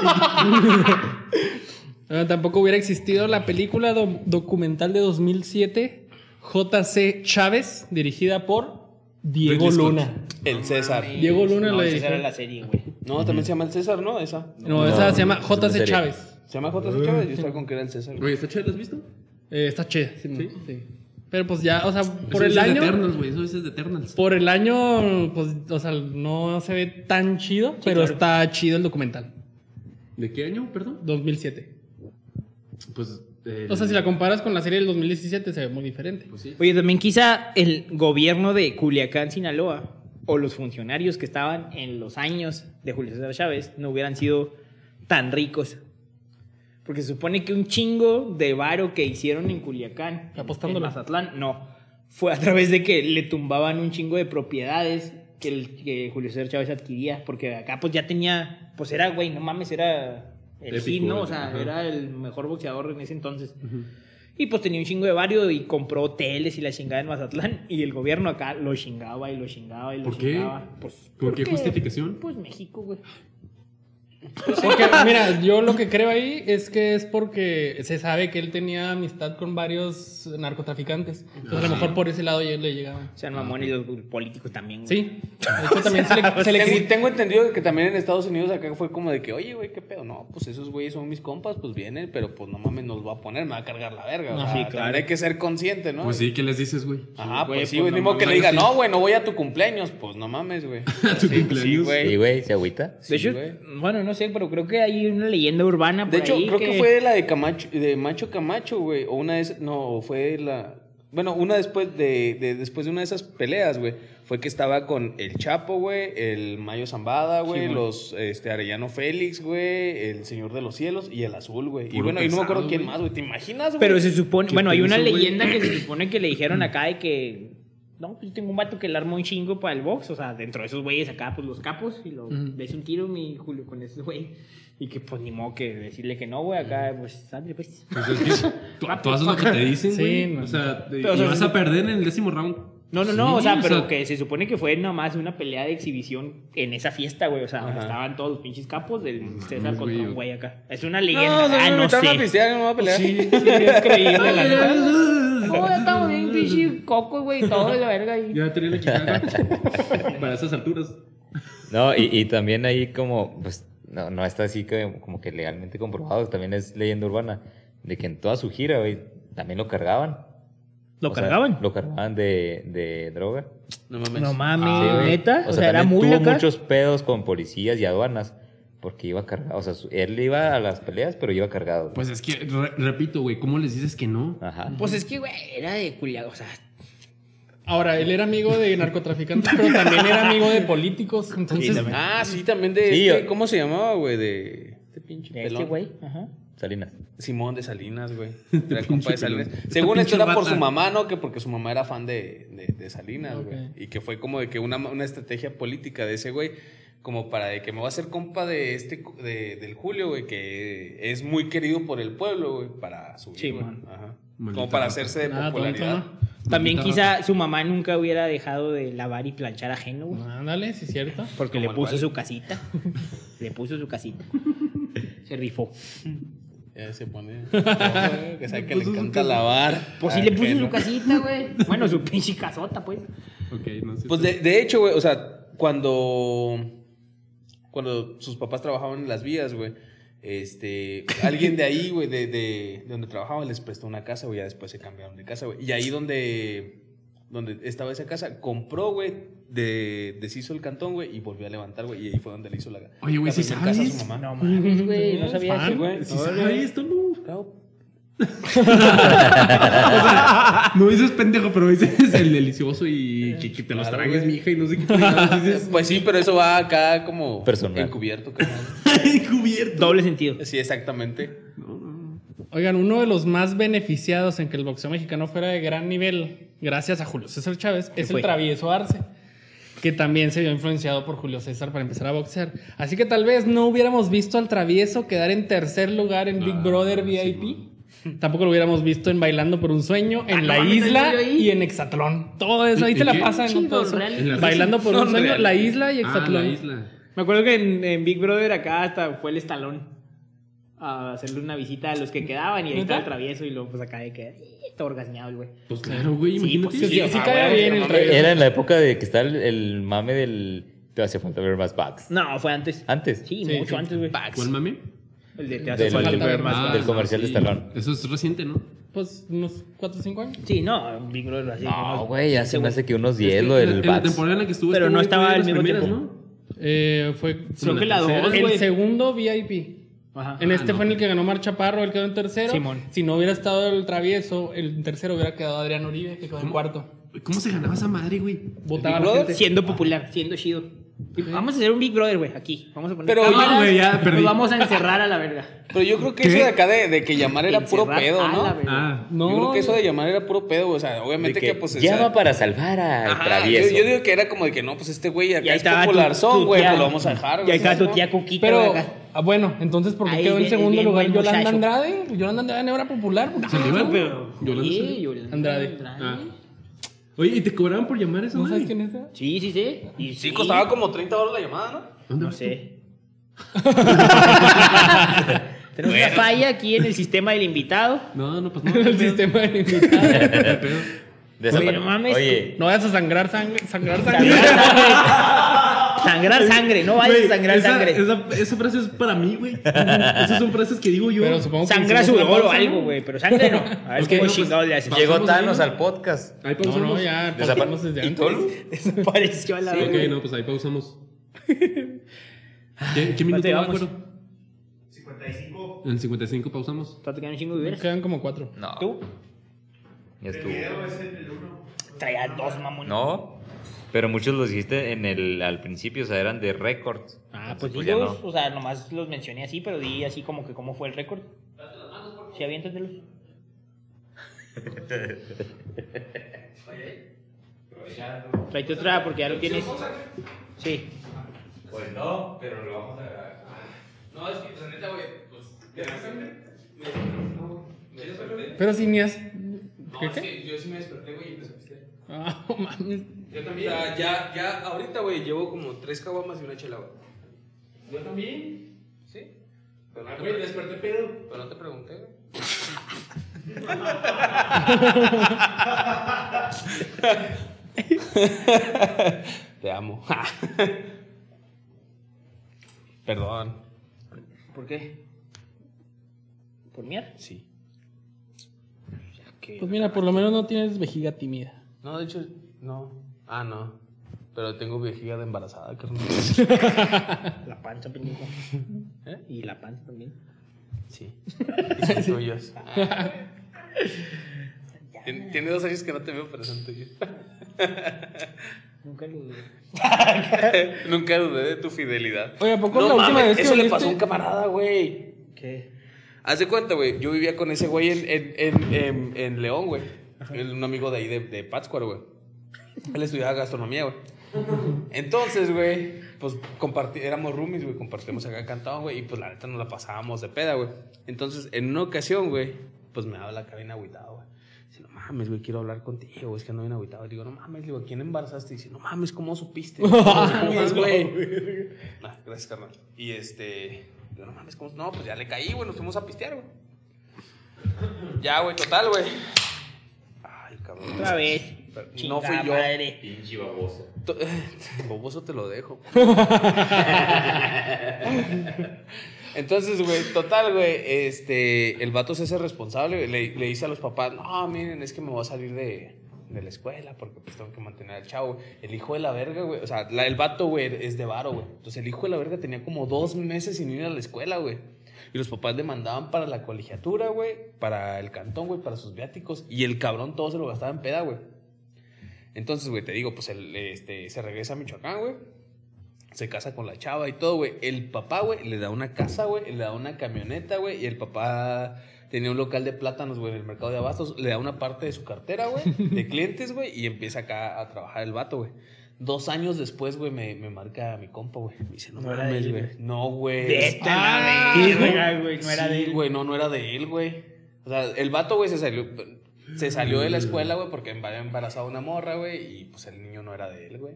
Ah, tampoco hubiera existido la película do- documental de 2007, JC Chávez, dirigida por Diego Ridley Scott. Luna. El César. Diego Luna no, la dirigió. era la serie, güey. No, también se llama el César, ¿no? Esa. No, esa se llama JC serie. Chávez. ¿Se llama J.C. Chávez? Yo estaba con que era el César. güey. ¿está chido? ¿Lo has visto? Eh, está chida. Sí, ¿Sí? sí. Pero pues ya, o sea, por Eso el es de año. Eternals, güey. Eso es de Eternals. Por el año, pues, o sea, no se ve tan chido, pero está chido el documental. ¿De qué año, perdón? 2007. Pues. El- O sea, si la comparas con la serie del 2017 se ve muy diferente. Pues sí. Oye, también quizá el gobierno de Culiacán, Sinaloa, o los funcionarios que estaban en los años de Julio César Chávez no hubieran sido tan ricos. Porque se supone que un chingo de varo que hicieron en Culiacán, Apostándola. en Mazatlán, no. Fue a través de que le tumbaban un chingo de propiedades que, el, que Julio César Chávez adquiría. Porque acá pues ya tenía, pues era, güey, no mames, era el Épico. O sea, ajá. era el mejor boxeador en ese entonces. Y pues tenía un chingo de varios y compró hoteles y la chingada en Mazatlán. Y el gobierno acá lo chingaba y lo chingaba y lo ¿Por qué? chingaba. Pues, ¿Con qué porque, justificación? Pues México, güey. Porque, mira, yo lo que creo ahí es que es porque se sabe que él tenía amistad con varios narcotraficantes. Entonces, a lo mejor por ese lado ya le llegaban. O sea, mamón y los políticos también. güey. Sí. De hecho, también se le, se le Tengo, tengo entendido que también en Estados Unidos acá fue como de que, oye, güey, qué pedo. No, pues esos güeyes son mis compas, pues vienen, pero pues no mames, nos va a poner, me va a cargar la verga. O No, sea, sí, claro. hay que ser consciente, ¿no? Pues sí, ¿qué les dices, güey? Ajá, güey, pues sí, pues güey. no Ni modo que le diga, sí. no, güey, no voy a tu cumpleaños. Pues no mames, güey. A tu Sí, cumpleaños. güey. Sí, güey, se agüita. De hecho, güey. bueno, no sé, pero creo que hay una leyenda urbana por De hecho, ahí creo que... fue de la de Camacho, de Macho Camacho, güey. O una de esas, no, fue la. Bueno, una después de, de- después de una de esas peleas, güey. Fue que estaba con el Chapo, güey, el Mayo Zambada, güey, los este Arellano Félix, güey, el Señor de los Cielos y el Azul, güey. Y bueno, y no me acuerdo pesado, quién más, güey. ¿Te imaginas, güey? Pero se supone, ¿Qué bueno, hay una leyenda que se supone que le dijeron acá de que, no, pues yo tengo un vato que le armó un chingo para el box, o sea, dentro de esos güeyes acá, pues los capos, y lo, le hice un tiro mi Julio con ese güey, y que pues ni modo que decirle que no, güey, acá, pues, sale pues. Pues es que tú, tú haces lo que te dicen, Sí, güey. no. o sea, te- Pero, o y sea, vas sí. a perder en el décimo round. No, no, no, Sí, o sea, o pero sea- que se supone que fue nomás una pelea de exhibición en esa fiesta, güey, o sea, donde estaban todos los pinches capos del César mames, contra un güey acá. Es una No, leyenda, o sea, ah, no a sé. pistear, no me voy a pelear. Sí, sí, es creíble, la neta. No, ya estamos bien, pinche coco, güey, todo de la verga. Y... Ya tenía la chicaga para esas alturas. No, y, y también ahí como, pues, no, no está así que, como que legalmente comprobado, también es leyenda urbana, de que en toda su gira, güey, también lo cargaban. ¿Lo O sea, cargaban? lo cargaban de, de droga. No mames. No mames, Sí, güey. neta. O, sea, era muy tuvo acá. muchos pedos con policías y aduanas, porque iba cargado. O sea, él iba a las peleas, pero iba cargado. Pues es que, re- repito, güey, ¿cómo les dices que no? Ajá. Pues es que, güey, era de Culiacán, o sea, Ahora, él era amigo de narcotraficantes, pero también era amigo de políticos. Entonces, también. Ah, sí, también de Sí, este, ¿cómo se llamaba, güey? De este pinche de pelón. este güey. Ajá. Salinas. Simón de Salinas, güey. Era compa de. Salinas. Según esto era por su mamá, ¿no? Que porque su mamá era fan de, de, de Salinas, güey. Y que fue como de que una, una estrategia política de ese güey, como para de que me va a hacer compa de este, de, del Julio, güey, que es muy querido por el pueblo, güey, para subir, Sí. Ajá. Maldita Como para hacerse de nada popularidad. tonto, ¿no? También quizá su mamá nunca hubiera dejado de lavar y planchar ajeno, güey. ándale, sí es cierto. Porque le puso cual. su casita. le puso su casita. Se rifó. Ya se pone. todo, que sabe que le encanta lavar. Pues sí le puso Ajeno. su casita, güey. Bueno, su pinche casota, pues. Ok, no sé. Pues de, de hecho, güey, o sea, cuando, cuando sus papás trabajaban en las vías, güey, este, alguien de ahí, güey, de, de, de donde trabajaban, les prestó una casa, güey, ya después se cambiaron de casa, güey. Y ahí donde, donde estaba esa casa, compró, güey, de, deshizo el cantón, güey, y volvió a levantar, güey, y ahí fue donde le hizo la Oye, güey, la ¿sí primera casa a sabes? su mamá. No mames, güey. No sabía Fan. eso, güey. ¿Sí sabe esto, no? Claro. No dices pendejo, pero dices el delicioso y que, que te los Claro, tragues, güey. mija, y no sé qué. dices. Pues sí, pero eso va acá como Personal. encubierto, carnal. Encubierto. Doble sentido. Sí, exactamente. Oigan, uno de los más beneficiados en que el boxeo mexicano fuera de gran nivel, gracias a Julio César Chávez, es fue? el travieso Arce, que también se vio influenciado por Julio César para empezar a boxear. Así que tal vez no hubiéramos visto al travieso quedar en tercer lugar en Big Brother VIP. Tampoco lo hubiéramos visto en Bailando por un Sueño, en Ah, La Isla y en Exatlón. Todo eso, ahí ¿En te la pasan. Todo eso. real. ¿En la Bailando por un Sueño. La Isla y Ah, Exatlón. la isla. Me acuerdo que en, en Big Brother acá hasta fue el estalón a hacerle una visita a los que quedaban y ahí estaba el travieso y luego pues acá de que eh, todo orgasmeado el güey. Pues claro, güey, Sí, imagínate. pues, Sí, sí, Ah, cae güey, bien el travieso. Era en la época de que está el, el mame del. Te hace falta ver más backs. No, fue antes. Antes. Sí, Sí, mucho sí. antes, güey. ¿Cuál mame? El de te hace Del- falta del- ver más. Del comercial de Stallone. Eso es reciente, ¿no? Pues unos 4 o 5 años. Sí, no, Big Brother así. No, güey, ya se me hace que unos Es 10 que lo del En la temporada en la que estuvo Pero este no estaba al mismo tiempo. ¿no? Eh, fue Creo que la tercera. dos, el güey. segundo VIP. Ajá. En este no. fue en el que ganó Mar Chaparro, él quedó en tercero. Simón. Si no hubiera estado el travieso, el tercero hubiera quedado Adrián Uribe, que quedó en cuarto. ¿Cómo se ganaba esa madre, güey? Votaba la gente. Siendo popular, siendo chido. Vamos a hacer un Big Brother, güey, aquí. Vamos a poner Pero, cámaras, güey, ya perdí. Nos vamos a encerrar a la verga. Pero yo creo que ¿Qué? eso de acá de, de que llamar era puro pedo, ¿no? Ah, No, Yo creo que eso de llamar era puro pedo, güey. O sea, obviamente que, que pues. o llama sea, para salvar al ajá, travieso. Yo, yo digo que era como de que no, pues este güey acá es está popular tu- son, güey, pues lo vamos a dejar, Y güey. ahí está ¿sabes, tu tía Cuquita, Pero, acá. Ah, bueno, entonces, ¿por qué Ahí quedó en bien- segundo bien lugar buen Yolanda muchacho. Andrade? Yolanda Andrade no era popular. ¿por qué? ¿Saldívar? Pero, Yolanda sí. Yolanda Andrade. Ah. Oye, ¿y te cobraban por llamar a esa ¿No madre? sabes quién es? esa? Sí, sí, sí. Y Sí, costaba como 30 dólares la llamada, ¿no? ¿Dónde No vas tú? sé. Tenemos una falla aquí en el sistema del invitado. No, no, pues no. El sistema de invitados. Desapare- Oye, no mames. Oye, No vayas a sangrar sangre. Sangrar sangre. Sangrar sangre. No vayas a sangrar esa, sangre. Esa, esa frase es para mí, güey. Esas son frases que digo yo. Pero supongo Sangra sudor o algo, ¿no? güey, pero sangre no. A ver Ok, cómo no, pues, chingados le haces. llegó pausamos ahí, Thanos ¿no? al podcast. Ahí No, pausamos. no, ya Desapa- partimos desde ¿Y antes. Desapareció a la Ok, verga. no, pues ahí pausamos. ¿Qué, qué minuto ¿Cuánto va, llevamos? acuerdo? 55. En 55 pausamos. Te quedan un chingo de Nos viveras. Quedan como cuatro. No. ¿Tú? Ya El estuvo. video es el del 1. Traía dos, mamón. No. Pero muchos los dijiste en el, al principio, o sea, eran de récord. Ah, pues Entonces, digo, ya no. o sea, nomás los mencioné así, pero di así como que cómo fue el récord. Sí, aviéntatelos. Tráete otra porque ya lo tienes. Sí. Pues no, pero lo vamos a No, es que la neta, güey, pues. Pero si ni has. ¿Qué, qué? que yo sí me desperté, güey, y empecé a pistear. Ah, no mames. Yo también. O sea, ya, ya, ahorita, güey, llevo como tres caguamas y una chela, güey. Yo también. ¿Sí? Pero no, Ah, te, güey, pre- desperté pedo. pero no te pregunté, güey. te amo. Perdón. ¿Por qué? ¿Por miar? Sí. Pues mira, por lo menos no tienes vejiga tímida. No, de hecho, no. Ah, no. Pero tengo vejiga de embarazada, carnal. La panza, pendejo. ¿Eh? Y la panza también. Sí. Y son tuyos. Tien- Tiene dos años que no te veo, pero son tuyos. Nunca lo dudé. Nunca dudé de tu fidelidad. Oye, ¿a poco No la última vez que eso le viniste- pasó a un camarada, güey. ¿Qué? Haz de cuenta, güey. Yo vivía con ese güey en, en, en, en, en León, güey. Un amigo de ahí de, de Pátzcuaro, güey. Él estudiaba gastronomía, güey. Entonces, güey, pues compartí, éramos roomies, güey, compartimos acá cantado, güey, y pues la neta nos la pasábamos de peda, güey. Entonces, en una ocasión, güey, pues me habla bien agüitado, güey. Dice, no mames, güey, quiero hablar contigo, es que no bien agüitado. Digo, no mames, digo, ¿a quién embarazaste? Dice, no mames, ¿cómo supiste? No mames, güey. Ah, gracias, carnal. Y este, digo, no mames, ¿cómo? No, pues ya le caí, güey, nos fuimos a pistear, güey. Ya, güey, total, güey. Ay, cabrón. Otra vez. Pero no fui yo. madre. Pinche babosa. To- Boboso te lo dejo. Entonces, güey, total, güey, este, el vato se hace responsable, le, le dice a los papás, no, miren, es que me voy a salir de, de la escuela porque pues tengo que mantener al chavo. El hijo de la verga, güey, o sea, la- el vato, güey, es de varo, güey. Entonces, el hijo de la verga tenía como dos meses sin ir a la escuela, güey. Y los papás le mandaban para la colegiatura, güey, para el cantón, güey, para sus viáticos. Y el cabrón todo se lo gastaba en peda, güey. Entonces, güey, te digo, pues él este, se regresa a Michoacán, güey. Se casa con la chava y todo, güey. El papá, güey, le da una casa, güey. Le da una camioneta, güey. Y el papá tenía un local de plátanos, güey, en el mercado de abastos. Le da una parte de su cartera, güey, de clientes, güey. Y empieza acá a trabajar el vato, güey. Dos años después, güey, me, me marca mi compa, güey. Me dice, no, No era él, güey. güey. No, güey. Vete Ah, la verga, güey. No era Sí, de él. güey, no, no era de él, güey. O sea, el vato, güey, se salió, se salió de la escuela, güey, porque había embarazado una morra, güey, y pues el niño no era de él, güey.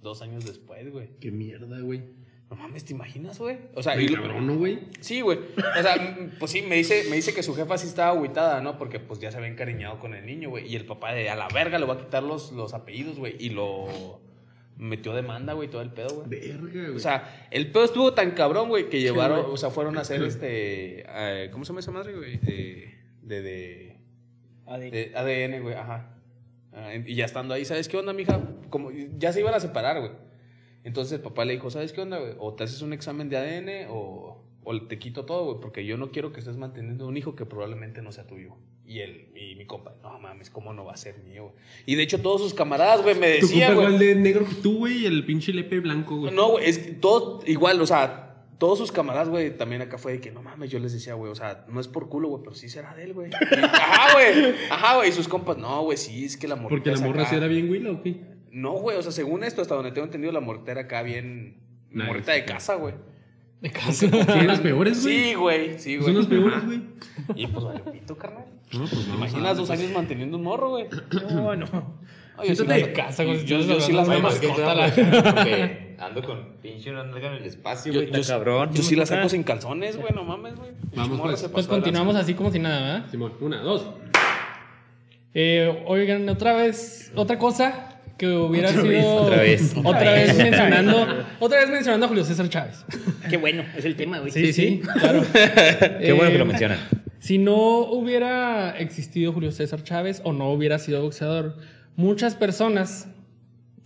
Dos años después, güey. Qué mierda, güey. No mames, ¿te imaginas, güey? O sea, y cabrón, ¿no, güey? Sí, güey. O sea, mm, pues sí, me dice, me dice que su jefa sí estaba agüitada, ¿no? Porque pues ya se había encariñado con el niño, güey. Y el papá de a la verga le va a quitar los, los apellidos, güey. Y lo metió demanda, güey, todo el pedo, güey. Verga, güey. O sea, el pedo estuvo tan cabrón, güey, que llevaron, o sea, fueron a hacer este, eh, ¿cómo se llama esa madre, güey? De, de, de, A ver. de ADN, güey, ajá. Ah, y ya estando ahí, ¿sabes qué onda, mija? Como, ya se iban a separar, güey. Entonces el papá le dijo, ¿sabes qué onda, güey? O te haces un examen de ADN o, o te quito todo, güey, porque yo no quiero que estés manteniendo un hijo que probablemente no sea tuyo. Y él, y mi compa, no mames, ¿cómo no va a ser mío? güey? Y de hecho todos sus camaradas, güey, me Tu compa decían, igual güey. de negro que tú, güey, y el pinche lepe blanco, güey. No, güey, es que todo igual, o sea, todos sus camaradas, güey, también acá fue de que no mames, yo les decía, güey, o sea, no es por culo, güey, pero sí será de él, güey. Ajá, güey. Ajá, güey, y sus compas, no, güey, sí, es que la morra. Porque la morra sí era bien güila, ¿o qué? No, güey, o sea, según esto, hasta donde tengo entendido, la mortera acá bien. Nice. Morrita de casa, güey. De casa. Sí, las peores, güey. Sí, güey, sí, güey. Son las peores, güey. Y pues vale, pito, carnal. No, pues ¿Te no. imaginas dos años manteniendo un morro, güey? No, no. Yo sí las- casa, Yo, tienes yo sí las saco. mascota, la- Porque ando con pinche una nalga en el espacio, Yo, güey, yo, cabrón. yo sí las saco sin calzones, güey, no mames, güey. Vamos, pues. Pues continuamos así como si nada, ¿verdad? Simón, una, dos. Eh, oigan, otra vez, otra cosa que hubiera sido. otra vez. Otra vez mencionando. Otra vez mencionando a Julio César Chávez. Qué bueno, es el tema, güey. Sí, sí, claro. Qué bueno que Eh, lo mencionan. Si no hubiera existido Julio César Chávez o no hubiera sido boxeador, muchas personas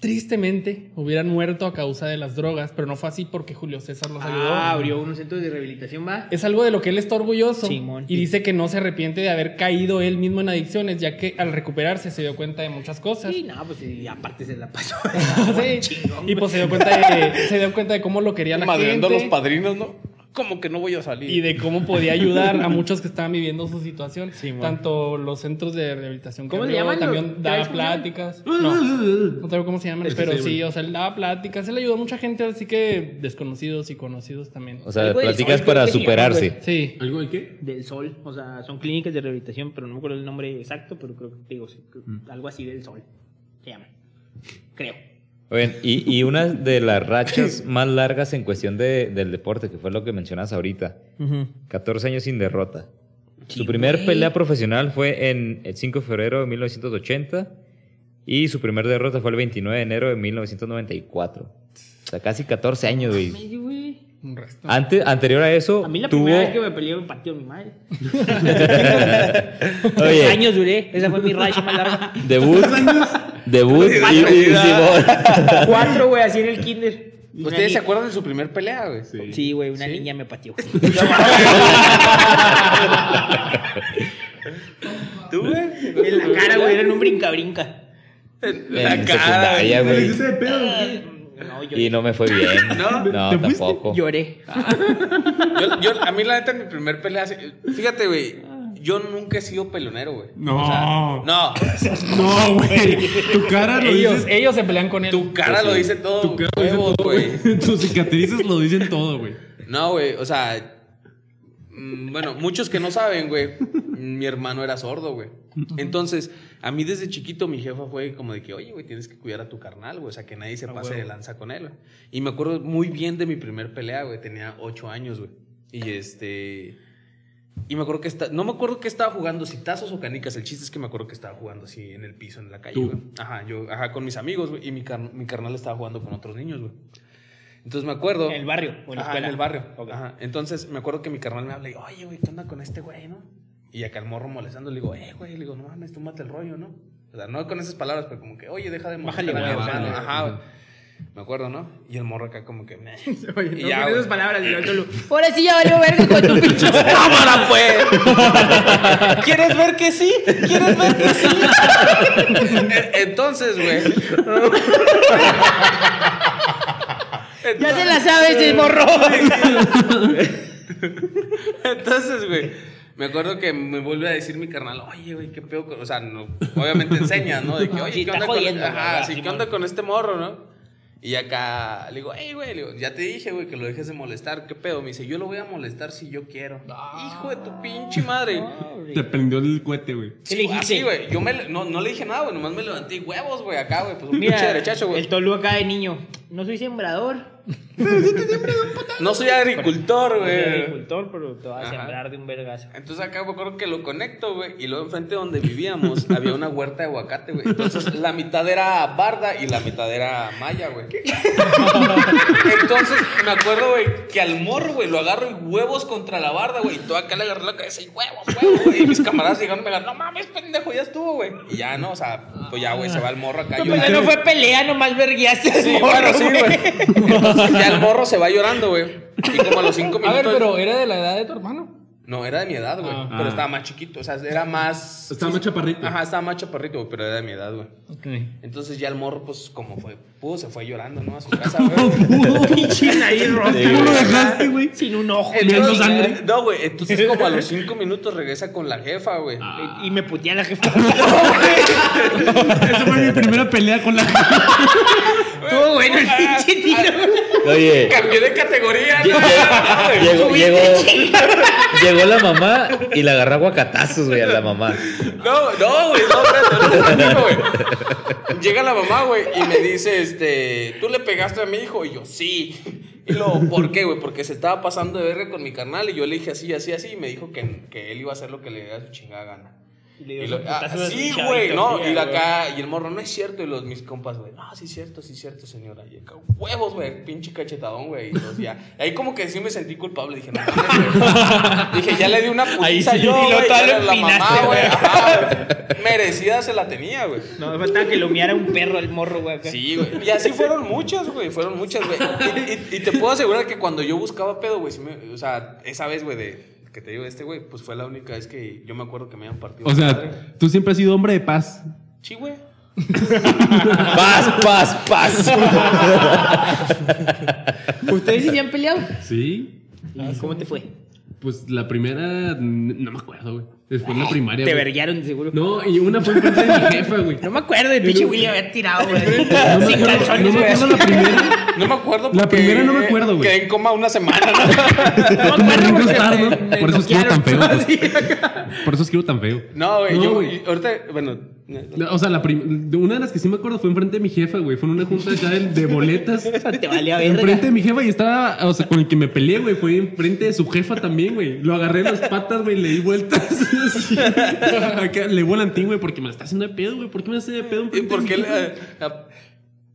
tristemente hubieran muerto a causa de las drogas, pero no fue así porque Julio César los ayudó. Ah, abrió unos centros de rehabilitación, va. Es algo de lo que él está orgulloso Simón. y dice que no se arrepiente de haber caído él mismo en adicciones, ya que al recuperarse se dio cuenta de muchas cosas. Sí, no, pues y aparte se la pasó. Sí. Y pues se dio cuenta de, se dio cuenta de cómo lo quería la Madreando a los padrinos, ¿no? Como que no voy a salir. y de cómo podía ayudar a muchos que estaban viviendo su situación. Simón. Tanto los centros de rehabilitación que ¿Cómo se abrió, llaman? también ¿Los- daba ¿sabes cómo pláticas. No, no sé cómo se llaman, Es que pero sí, sí, o sea, él daba pláticas, él ayudó a mucha gente, así que desconocidos y conocidos también. O sea, sol, para que superarse. Sí. ¿Algo de qué? Del Sol, o sea, son clínicas de rehabilitación, pero no me acuerdo el nombre exacto, pero creo que digo, sí, Mm. algo así del Sol. Se llama. Creo. Oigan, y, y una de las rachas más largas en cuestión de- del deporte, que fue lo que mencionas ahorita, 14 años sin derrota. su primer pelea profesional fue en el 5 de febrero de 1980 y su primer derrota fue el 29 de enero de 1994. O sea, casi 14 años, güey. Un resto. Antes, anterior a eso, A mí la tuvo... primera vez que me peleé me partió mi madre. Oye. Tres años duré, esa fue mi racha más larga. Debut, debut y, Cuatro. y- y. Cuatro, güey, así en el kinder. ¿Ustedes ni- se acuerdan de su primer pelea, güey? Sí. Sí, güey, una niña me pateó. ¿Tú, güey? en la cara, güey, era en un brinca-brinca. La En cara, secundaria, ¿Le güey. No, yo Y no me fue bien. ¿No? No, tampoco. lloré. Yo, yo- a mí, la neta, mi primer pelea. Fíjate, güey. Yo nunca he sido pelonero, güey. No. O sea, no. No, güey. Tu cara lo Ellos, dice. ellos se pelean con él. Tu cara lo dice todo. Tu cara lo dice huevos, todo, güey. güey. Tus cicatrices lo dicen todo, güey. No, güey. O sea. mm, Bueno, muchos que no saben, güey. Mi hermano era sordo, güey. Entonces, a mí desde chiquito mi jefa fue como de que, oye, güey, tienes que cuidar a tu carnal, güey. O sea, que nadie se pase de lanza con él, güey. Y me acuerdo muy bien de mi primer pelea, güey. Tenía ocho años, güey. Y este. Y me acuerdo que está, no me acuerdo que estaba jugando, si tazos o canicas. El chiste es que me acuerdo que estaba jugando así en el piso, en la calle, güey. Ajá, yo, ajá, con mis amigos, güey. Y mi, car- mi carnal estaba jugando con otros niños, güey. Entonces me acuerdo. En el barrio o en la Ajá, escuela. en el barrio. Ajá. Entonces me acuerdo que mi carnal me habla y, oye, güey, ¿qué onda con este güey, no? Y acá el morro molestando, le digo, eh, güey, le digo, no mames, túmate el rollo, ¿no? O sea, no con esas palabras, pero como que, oye, deja de Bájale, molestar a mi hermano". bájale. Ajá, güey. Me acuerdo, ¿no? Y el morro acá como que. Oye, Y no, ya, con esas palabras y yo. Ahora sí ya valió verga con tu pinche. ¡Cámara, pues! ¿Quieres ver que sí? ¿Quieres ver que sí? E- Entonces, güey. Ya se la sabes, el morro. Entonces, güey, me acuerdo que me vuelve a decir mi carnal, oye, güey, qué pedo, con-" o sea, no, obviamente enseña, ¿no? De que, oye, Sí, ¿qué onda con, jodiendo, Ajá, ¿verdad, sí, ¿qué onda con este morro, no? Y acá le digo, hey, güey, le digo, ya te dije, güey, que lo dejes de molestar, ¿qué pedo? Me dice, yo lo voy a molestar si yo quiero. Hijo de tu pinche madre. Te prendió el cohete, güey. ¿Qué le dijiste? Así, güey, yo me, no, no le dije nada, güey, nomás me levanté huevos, güey, acá, güey, pues un Mira, pinche derechacho, güey. el Tolu acá de niño. No soy sembrador. No soy agricultor, No soy güey. agricultor, pero te vas a Ajá. sembrar de un vergazo. Entonces acá me acuerdo que lo conecto, güey. Y luego enfrente donde vivíamos había una huerta de aguacate, güey. Entonces la mitad era barda y la mitad era maya, güey. Entonces me acuerdo, güey, que al morro, güey, lo agarro y huevos contra la barda, güey. Y todo acá le agarré la cabeza y huevos, huevos, güey. Y mis camaradas llegaron y me dijeron, no mames, pendejo, ya estuvo, güey. Y ya, no, o sea, pues ya, güey, se va el morro acá. No, no fue pelea, nomás verguiaste Sí, morro, bueno, sí, güey. Ya el morro se va llorando, güey. Y como a los cinco A minutos. ver, pero era de la edad de tu hermano. No, era de mi edad, güey. Ah. pero Ah. estaba más chiquito. O sea, era más. Estaba más chaparrito. Ajá, estaba más chaparrito, güey, pero era de mi edad, güey. Entonces ya el morro, pues, como fue, pudo, se fue llorando, ¿no? A su casa, güey. Pinche rota. ¿Cómo lo dejaste, güey? Sin un ojo. Mirando Entonces, sangre. eh, no, güey. Entonces, como a los cinco minutos regresa con la jefa, güey. Ah. Y me putea la jefa. Esa fue mi primera pelea con la Estuvo bueno el pinche tiro. Oye, Cambié de categoría, ¿no? lle- llegó, llegó, llegó la mamá y la agarró a guacatazos, güey, a la mamá. No, no, güey, no, espérate, no, tranquilo, güey. Llega la mamá, güey, y me dice, este, ¿tú le pegaste a mi hijo? Y yo, sí. Y luego, ¿por qué, güey? Porque se estaba pasando de verga con mi carnal y yo le dije así, así, así, y me dijo que, que él iba a hacer lo que le diera su chingada gana. Y lo- ah, sí, güey, no, y acá, y el morro, no es cierto, y los mis compas, güey, no, sí es cierto, sí es cierto, señora, y acá, huevos, güey, pinche cachetadón, güey, y ya, ahí como que sí me sentí culpable, dije, no, güey. dije, ya le di una putiza sí, yo, güey, la mamá, güey, merecida se la tenía, güey. No, me faltaba que lo miara un perro el morro, güey. Sí, güey. Y así fueron muchas, güey. Fueron muchas, güey. Y, y- y te puedo asegurar que cuando yo buscaba pedo, güey, me- o sea, esa vez, güey, de que te digo este, güey, pues fue la única vez que yo me acuerdo que me habían partido. O la madre. sea, tú siempre has sido hombre de paz. Sí, güey. Paz, paz, paz. ¿Ustedes sí se han peleado? Sí. ¿Y ¿Cómo te fue? Pues la primera, no me acuerdo, güey. Después en la primaria. Te güey. verguearon, seguro. No, y una fue enfrente de mi jefa, güey. No me acuerdo del pinche Willy haber tirado, güey. No me Sin acuerdo, calzones, no me güey. acuerdo la primera. No me acuerdo La primera no me acuerdo, güey. Quedé en coma una semana, ¿no? No me acuerdo porque Por eso escribo tan feo. pues. Por eso escribo tan feo. No, güey. No, yo, güey. ahorita, bueno. La- O sea, la prim- de una de las que sí me acuerdo fue enfrente de mi jefa, güey. Fue en una junta ya de, de boletas. Te vale a Enfrente de mi jefa y estaba, o sea, con el que me peleé, güey, fue enfrente de su jefa también, güey. Lo agarré en las patas, güey, le di vueltas. así. Acá, le volantín, güey, porque me la está haciendo de pedo, güey. ¿Por qué me hace de pedo? ¿Y por qué, le-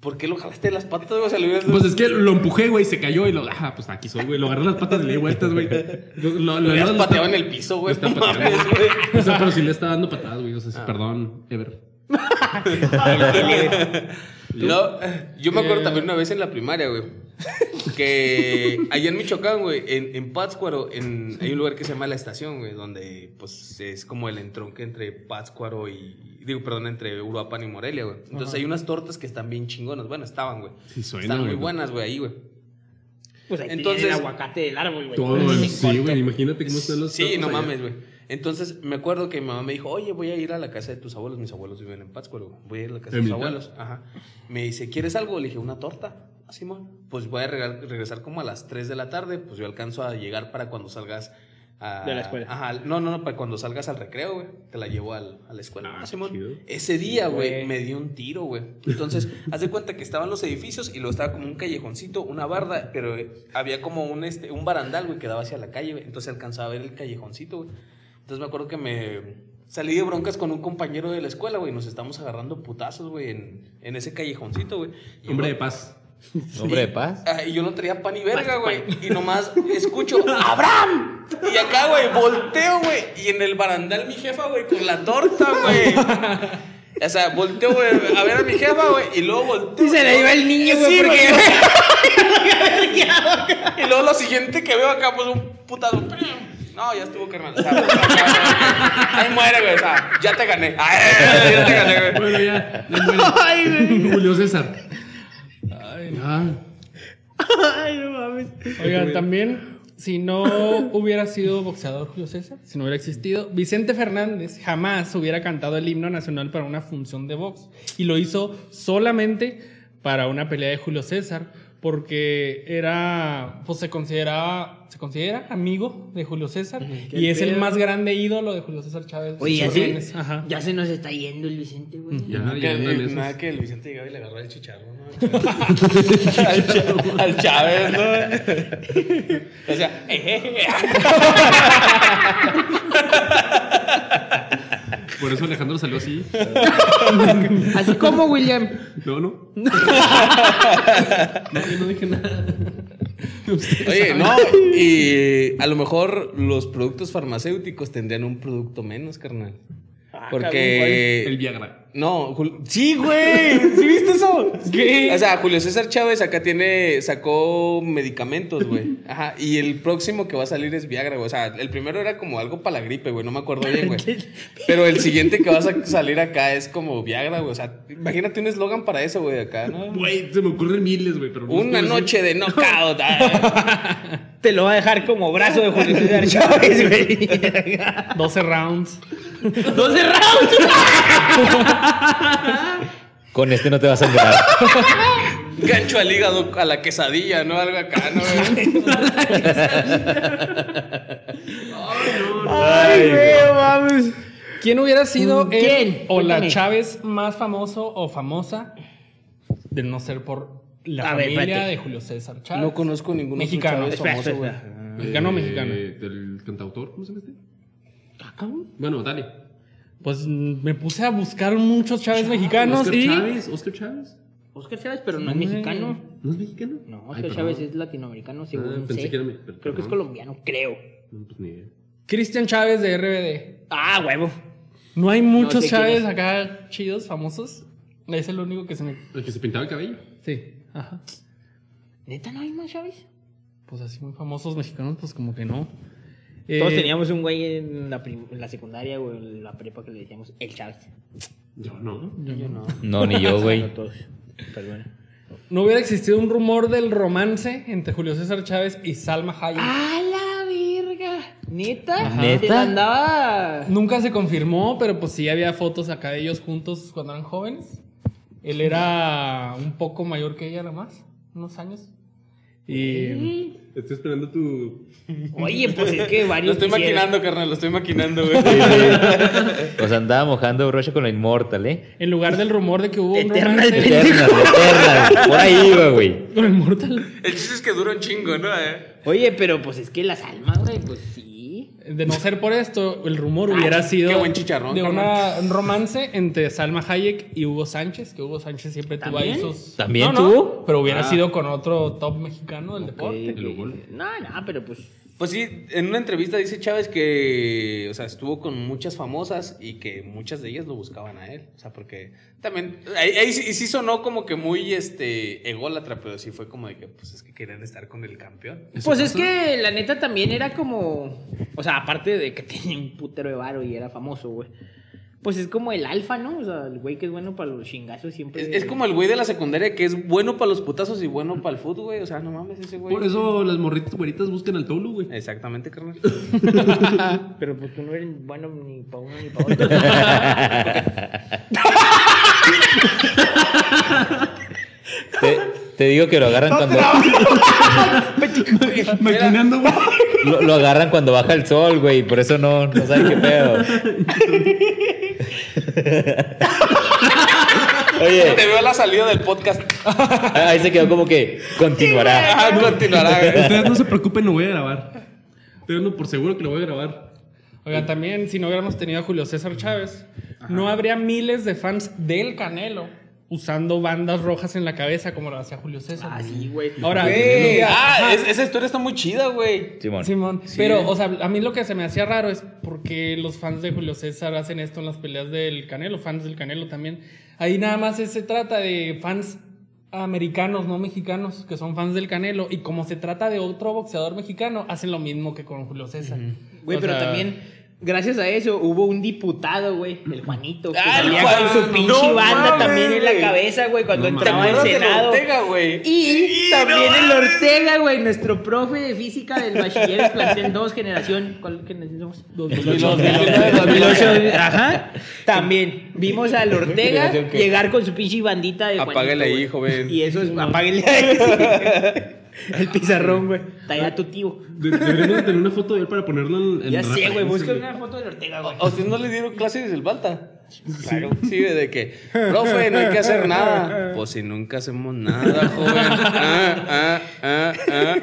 ¿Por qué lo jalaste de las patas, güey? O sea, le hubieras- Pues es que lo empujé, güey, se cayó y lo. Ah, pues aquí soy, güey. Lo agarré las patas y le di vueltas, güey. Lo, lo, Lo lo- pateado en el piso, güey. lo está No pateando. mames, güey. O sea, pero sí le está dando patadas, güey. O sea, sí, perdón, Ever. No, yo me acuerdo Eh. también una vez en la primaria, güey. Que allá en Michoacán, güey, en, en Pátzcuaro, en, hay un lugar que se llama La Estación, güey, donde pues es como el entronque entre Pátzcuaro y. Digo, perdón, entre Uruapan y Morelia, güey. Entonces hay unas tortas que están bien chingonas. Bueno, estaban, güey. Sí, suena, Están muy buenas, güey, ahí, güey. Pues ahí Entonces- el aguacate del árbol, güey. Todo, sí, güey. Imagínate cómo están los. Sí, no allá. mames, güey. Entonces me acuerdo que mi mamá me dijo, oye, voy a ir a la casa de tus abuelos. Mis abuelos viven en Pátzcuaro. Voy a ir a la casa de ¿En tus abuelos. Ajá. Me dice, ¿quieres algo? Le dije, una torta. Así, mo. Pues voy a regresar como a las 3 de la tarde. Pues yo alcanzo a llegar para cuando salgas. a- De la escuela. Ajá. No, no, no, para cuando salgas al recreo, güey. Te la llevo al- a la escuela. Ah, Ah, Simón. chido. Ese día, güey, me dio un tiro, güey. Entonces, haz de cuenta que estaban los edificios y luego estaba como un callejoncito, una barda, pero había como un, este, un barandal, güey, que daba hacia la calle, güey. Entonces alcanzaba a ver el callejoncito, güey. Entonces me acuerdo que me salí de broncas con un compañero de la escuela, güey. Nos estamos agarrando putazos, güey, en, en ese callejoncito, güey. Y Hombre de paz. Hombre de paz. Ah, y yo no traía pan ni verga, güey. Y nomás escucho, ¡Abraham! Y acá, güey, volteo, güey. Y en el barandal mi jefa, güey, con la torta, güey. O sea, volteo, güey, a ver a mi jefa, güey. Y luego volteo. Y se le iba el niño, güey, Sí, porque... Y luego lo siguiente que veo acá, pues un putazo. No, ya estuvo, carnal. O sea, pues. Ahí muere, güey. O sea, ya te gané. Ay, ya te gané, güey. Bueno, ya. ya muere. Ay, güey. Julio César. Ay, Ah, Ay, no mames. Oigan, también, si no hubiera sido boxeador Julio César, si no hubiera existido, Vicente Fernández jamás hubiera cantado el himno nacional para una función de box. Y lo hizo solamente para una pelea de Julio César, porque era, pues se consideraba, se considera amigo de Julio César y es el más grande ídolo de Julio César Chávez. Oye, ya se, Ajá. ya se nos está yendo el Vicente, güey. ya, Nada ya que, nada el Vicente llegaba y le agarró el chicharro, ¿no? al, Chávez, ¿no? O sea, eh, Por eso Alejandro salió así. Así como William. No, no. No, yo no dije nada. Oye, no, y a lo mejor los productos farmacéuticos tendrían un producto menos, carnal. Porque. El Viagra. No, Jul- sí, güey. ¿Sí viste eso? O sea, Julio César Chávez acá tiene, sacó medicamentos, güey. Ajá. Y el próximo que va a salir es Viagra, güey. O sea, el primero era como algo para la gripe, güey. No me acuerdo bien, güey. Pero el siguiente que va a sa- salir acá es como Viagra, güey. O sea, imagínate un eslogan para eso, güey, acá, ¿no? Güey, se me ocurren miles, güey, pero no Una noche de knockout. ah. Te lo va a dejar como brazo de Julio César Chávez, güey. 12 rounds. 12 rounds. Con este no te vas a enterar. Gancho al hígado, a la quesadilla, ¿no? Algo acá, ¿no? güey? Ay, güey, mames. ¿Quién hubiera sido el ¿Quién? o la Cuéntame. Chávez más famoso o famosa de no ser por la A familia de Julio César Chávez? No conozco ningún otro Mexicano. Espera, famoso, güey. espera, espera. Mexicano o mexicano. Eh, Del cantautor, ¿cómo se llama este? Ah, cabrón. Bueno, dale. Pues me puse a buscar muchos Chávez mexicanos Oscar y Chávez, Oscar Chávez. Oscar Chávez, pero no es mexicano. ¿No es mexicano? No, Oscar. Chávez es latinoamericano, según Ah, pensé sé. que era per- Creo que es colombiano, creo. No, pues ni idea. Cristian Chávez de RBD. Ah, huevo. No hay muchos sé quién Chávez es. acá chidos, famosos. Es el único que se me... El que se pintaba el cabello. Sí, ajá. ¿Neta no hay más Chávez? Pues así muy famosos mexicanos, pues como que no. Todos Eh, teníamos un güey en la, prim- en la secundaria o en la prepa que le decíamos el Chávez. Yo no. Yo no. No, ni yo, güey. No todos. Pero bueno. No hubiera existido un rumor del romance entre Julio César Chávez y Salma Hayek. ¡A la verga! ¿Neta? Ajá. ¿Neta? andaba. Nunca se confirmó, pero pues sí había fotos acá de ellos juntos cuando eran jóvenes. Él era un poco mayor que ella, nada más, unos años. Y Estoy esperando tu. Oye, pues es que Lo varios. estoy quisieran. maquinando, carnal, lo estoy maquinando, güey. O sea, andaba mojando brocha con la Immortal, ¿eh? en lugar del rumor de que hubo un Eternal romance Eterna, eterna. Por ahí iba, güey. con el Mortal, El chiste es que dura un chingo, ¿no? Eh? Oye, pero pues es que las almas, güey, pues sí. De no ser por esto, el rumor hubiera sido qué buen chicharrón, de una- un romance entre Salma Hayek y Hugo Sánchez, que Hugo Sánchez siempre tuvo ahí ¿También? sus... ¿También No, no, tuvo? pero hubiera Ah. sido con otro top mexicano del deporte. Ok, ok. No, no, pero pues. Pues sí, en una entrevista dice Chávez que, o sea, estuvo con muchas famosas y que muchas de ellas lo buscaban a él. O sea, porque también, ahí, ahí sí, sí sonó como que muy, este, ególatra, pero sí fue como de que, pues es que querían estar con el campeón. Pues es que la neta también era como. O sea, aparte de que tenía un putero de varo y era famoso, güey. Pues es como el alfa, ¿no? O sea, el güey que es bueno para los chingazos siempre. Es, es como el güey de la secundaria que es bueno para los putazos y bueno para el fútbol, güey. O sea, no mames ese güey. Por eso las morritas güeritas buscan al Tolu, güey. Exactamente, carnal. Pero pues tú no eres bueno ni para uno ni para otro. Te, te digo que lo agarran cuando Maquinando, güey. lo, lo agarran cuando baja el sol, güey. Por eso no, no saben qué pedo. Oye, Te veo la salida del podcast. ahí se quedó como que continuará. Ah, continuará, güey. Ustedes no se preocupen, lo voy a grabar. Tengo por seguro que lo voy a grabar. Oigan, también si no hubiéramos tenido a Julio César Chávez, no habría miles de fans del Canelo usando bandas rojas en la cabeza como lo hacía Julio César. Ah, sí, güey. Ahora, Güey, lo- Ah, es- esa historia está muy chida, güey. Simón. Simón. Pero, o sea, a mí lo que se me hacía raro es porque los fans de Julio César hacen esto en las peleas del Canelo, fans del Canelo también. Ahí nada más se trata de fans americanos, no mexicanos, que son fans del Canelo. Y como se trata de otro boxeador mexicano, hacen lo mismo que con Julio César. Güey, pero sea, también, gracias a eso, hubo un diputado, güey, el Juanito, que Ah, salía Juan- con su pinche no banda mames, también en la cabeza, güey, cuando No ¿Te entraba al Senado. Ortega, güey? Y también el Ortega, güey, nuestro profe de física del bachilleres plantel 2 generación. ¿Cuál generación somos? 2008. 2008. Ajá. También vimos al Ortega llegar con su pinche bandita de Apáguele ahí, Juanito, joven. Y eso es, apáguele ahí. sí. El pizarrón, güey. Talla tu tío. De- deberíamos de tener una foto de él para ponerlo en, en Ya sé, güey, busca una foto del Ortega, güey. ¿A usted no le dieron clases del Balta? Claro, sí, de que, profe, no hay que hacer nada. Pues si nunca hacemos nada, joven. Ah, ah, ah, ah.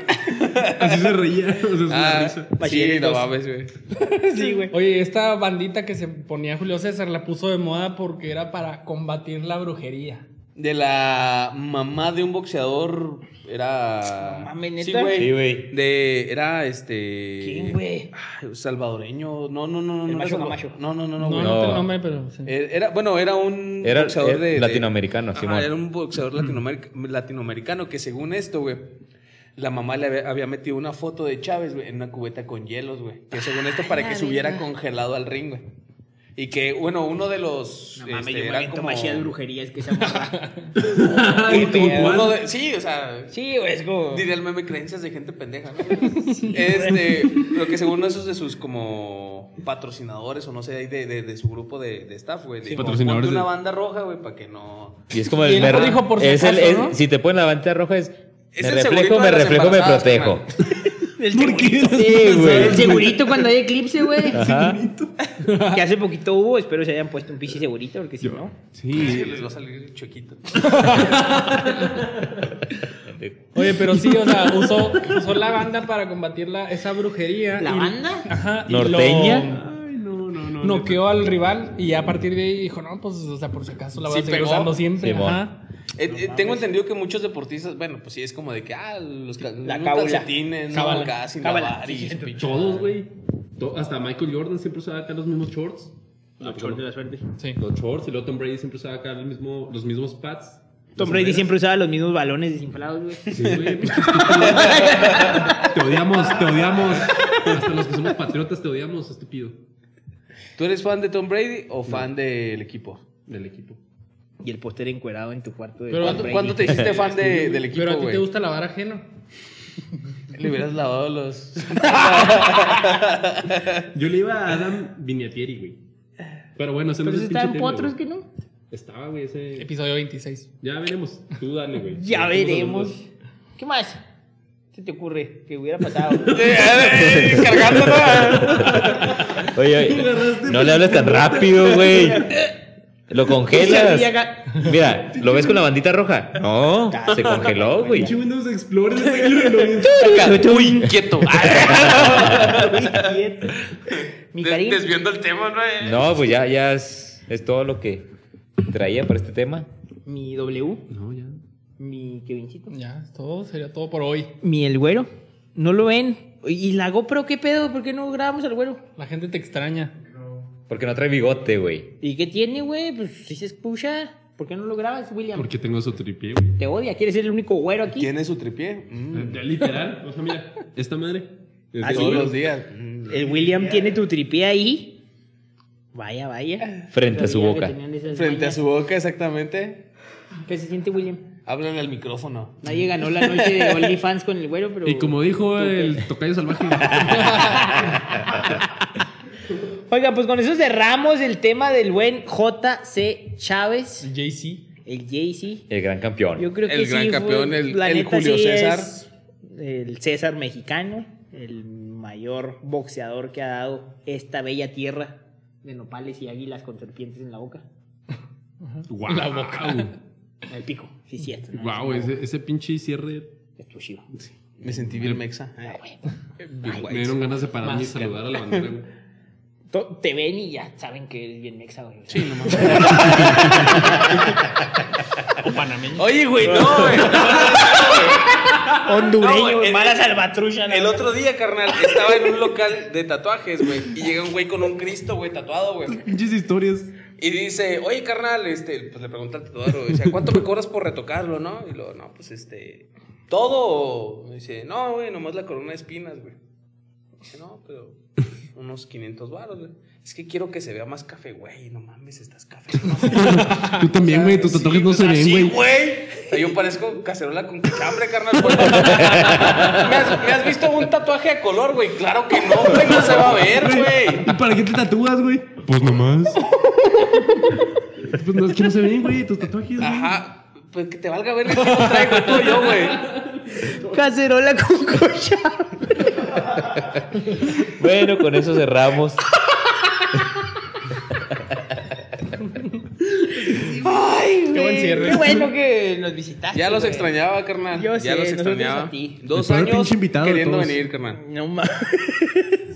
Así se reía. O sea, es una Ah, risa. sí, no mames, güey. Sí, güey. Oye, esta bandita que se ponía Julio César la puso de moda porque era para combatir la brujería. De la mamá de un boxeador. Era. No mames, ¿neta? Sí, güey. Sí, güey. De. Era este. ¿Quién, güey? Ay, Salvadoreño. No, no, no, no. El no, macho Camacho. no, no, no, no, No, güey. no, No. tengo nombre, pero sí. Eh, Era, bueno, era un Era- boxeador era de, de- latinoamericano, Ajá, Simón. Era un boxeador latinoameric- latinoamericano que según esto, güey, la mamá le había, había metido una foto de Chávez, güey, en una cubeta con hielos, güey. Que según esto para que se hubiera congelado al ring, güey. Y que, bueno, uno de los... No mames, este, yo me era aviento como- magia de brujería, es que esa. Uno de- sí, o sea... Sí, güey, es como. Diría el meme creencias de gente pendeja, ¿no? este, lo que según esos de sus como patrocinadores o no sé, ahí de, de, de su grupo de, de staff, güey. de patrocinadores ponte una banda roja, güey, para que no... Y es como Y el. él me- dijo por si es el- acaso, es- ¿no? Si te ponen la bandera roja es. Es me el reflejo, me reflejo, me protejo. El segurito. Sí, güey. El segurito cuando hay eclipse, güey. Ajá. Que hace poquito hubo, espero se hayan puesto un pinche segurito, porque si no. Sí, Sí. les va a salir chuequito. Oye, pero sí, o sea, usó, usó la banda para combatir la, esa brujería. ¿La y- banda? Ajá. y ¿Norteña? lo- Ay, no, no, no. Noqueó al rival y a partir de ahí dijo, no, pues, o sea, por si acaso la voy Sí a seguir pegó. usando siempre. Simón. Ajá. Eh, eh, tengo entendido que muchos deportistas, bueno, pues sí, es como de que, ah, los, La los calcetines, no, Sí, pinche- Todos, güey. To- Hasta Michael Jordan siempre usaba acá los mismos shorts. Los shorts de la suerte. Sí. Los shorts y luego Tom Brady siempre usaba acá el mismo, los mismos pads. Tom Brady siempre usaba los mismos balones desinflados, güey. Sí, güey. Te odiamos, te odiamos. Hasta los que somos patriotas te odiamos, estúpido. ¿Tú eres fan de Tom Brady o fan del equipo? Del equipo. Y el póster encuerado en tu cuarto de Pero Tom ¿Cuándo, te hiciste fan de- del equipo, Pero a ti güey? te gusta lavar ajeno. Le hubieras lavado los... Yo le iba a Adam Vinatieri, güey. Pero bueno, ese no Pero si el está en potros que no. Estaba, güey, ese. Episodio 26. Ya veremos. Tú dale, güey. Ya veremos. ¿Qué más? ¿Qué te ocurre? Que hubiera pasado. Cargándolo. Oye, oye, no le hables tan rápido, güey. Lo congelas. Mira, ¿lo ves con la bandita roja? No, se congeló, güey. Windows Explorer, Muy inquieto. Mi cariño. Desviando el tema, ¿no? No, pues ya, ya es, es todo lo que traía para este tema. Mi W. No, ya. Mi Kevincito. Ya, es todo, sería todo por hoy. Mi el güero. ¿No lo ven? ¿Y la GoPro qué pedo? ¿Por qué no grabamos al güero? La gente te extraña. Porque no trae bigote, güey. ¿Y qué tiene, güey? Pues si se escucha. ¿Por qué no lo grabas, William? Porque tengo su tripié, güey. Te odia. ¿Quieres ser el único güero aquí? ¿Quién es su tripié? Mm, Ya, Literal. O sea, mira, esta madre. es Ah. Todos los días. Mm. El William tiene tu tripié ahí. Vaya, vaya. Frente a su boca. Frente a su boca, exactamente. ¿Qué se siente, William? Háblale al micrófono. Nadie ganó la noche de OnlyFans con el güero, pero. Y como dijo el tocayo salvaje. Oiga, pues con eso cerramos el tema del buen JC Chávez, El JC. el JC. El gran campeón. Yo creo que El sí gran campeón, el- el Julio sí César. el César mexicano, el mayor boxeador que ha dado esta bella tierra de nopales y águilas con serpientes en la boca. Wow. La boca. El pico, sí, cierto. ¿no? Wow, Es ese, ese pinche cierre. exclusivo. Me sentí bien mexa. Ah. Me dieron ganas de pararme y saludar a la bandera, Te ven y ya saben que eres bien mexa, güey. Sí, no mames. O panameño. Oye, güey, no, güey. Hondureño, No, güey, el- mala salvatrucha. ¿no? El otro día, carnal, estaba en un local de tatuajes, güey. Y llega un güey con un Cristo, güey, tatuado, güey. Pinches historias. Y dice, oye, carnal, este, pues le pregunta al tatuador, dice, ¿cuánto me cobras por retocarlo, no? Y luego, no, pues este, ¿todo? o-?" Dice, no, güey, nomás la corona de espinas, güey. Dice, no, pero unos 500 baros, güey. Es que quiero que se vea más café, güey. No mames, estás café. Tú también, güey. Tus tatuajes no se ven, Sí, güey. güey. O sea, yo parezco cacerola con cachambre, carnal. ¿Me, has, me has visto un tatuaje a color, güey? Claro que no, güey. No se va a ver, güey. ¿Y para qué te tatúas, güey? Pues nomás. pues no, es que no se ven, güey, tus tatuajes. güey. Ajá. Pues que te valga ver que no traigo tú yo, güey. Cacerola con cocha. Bueno, con eso cerramos. Ay, Qué buen cierre. Qué bueno que nos visitaste. Ya los güey. extrañaba, carnal. Yo ya sé, los extrañaba. a ti. Dos años queriendo todos. venir, carnal. No mames.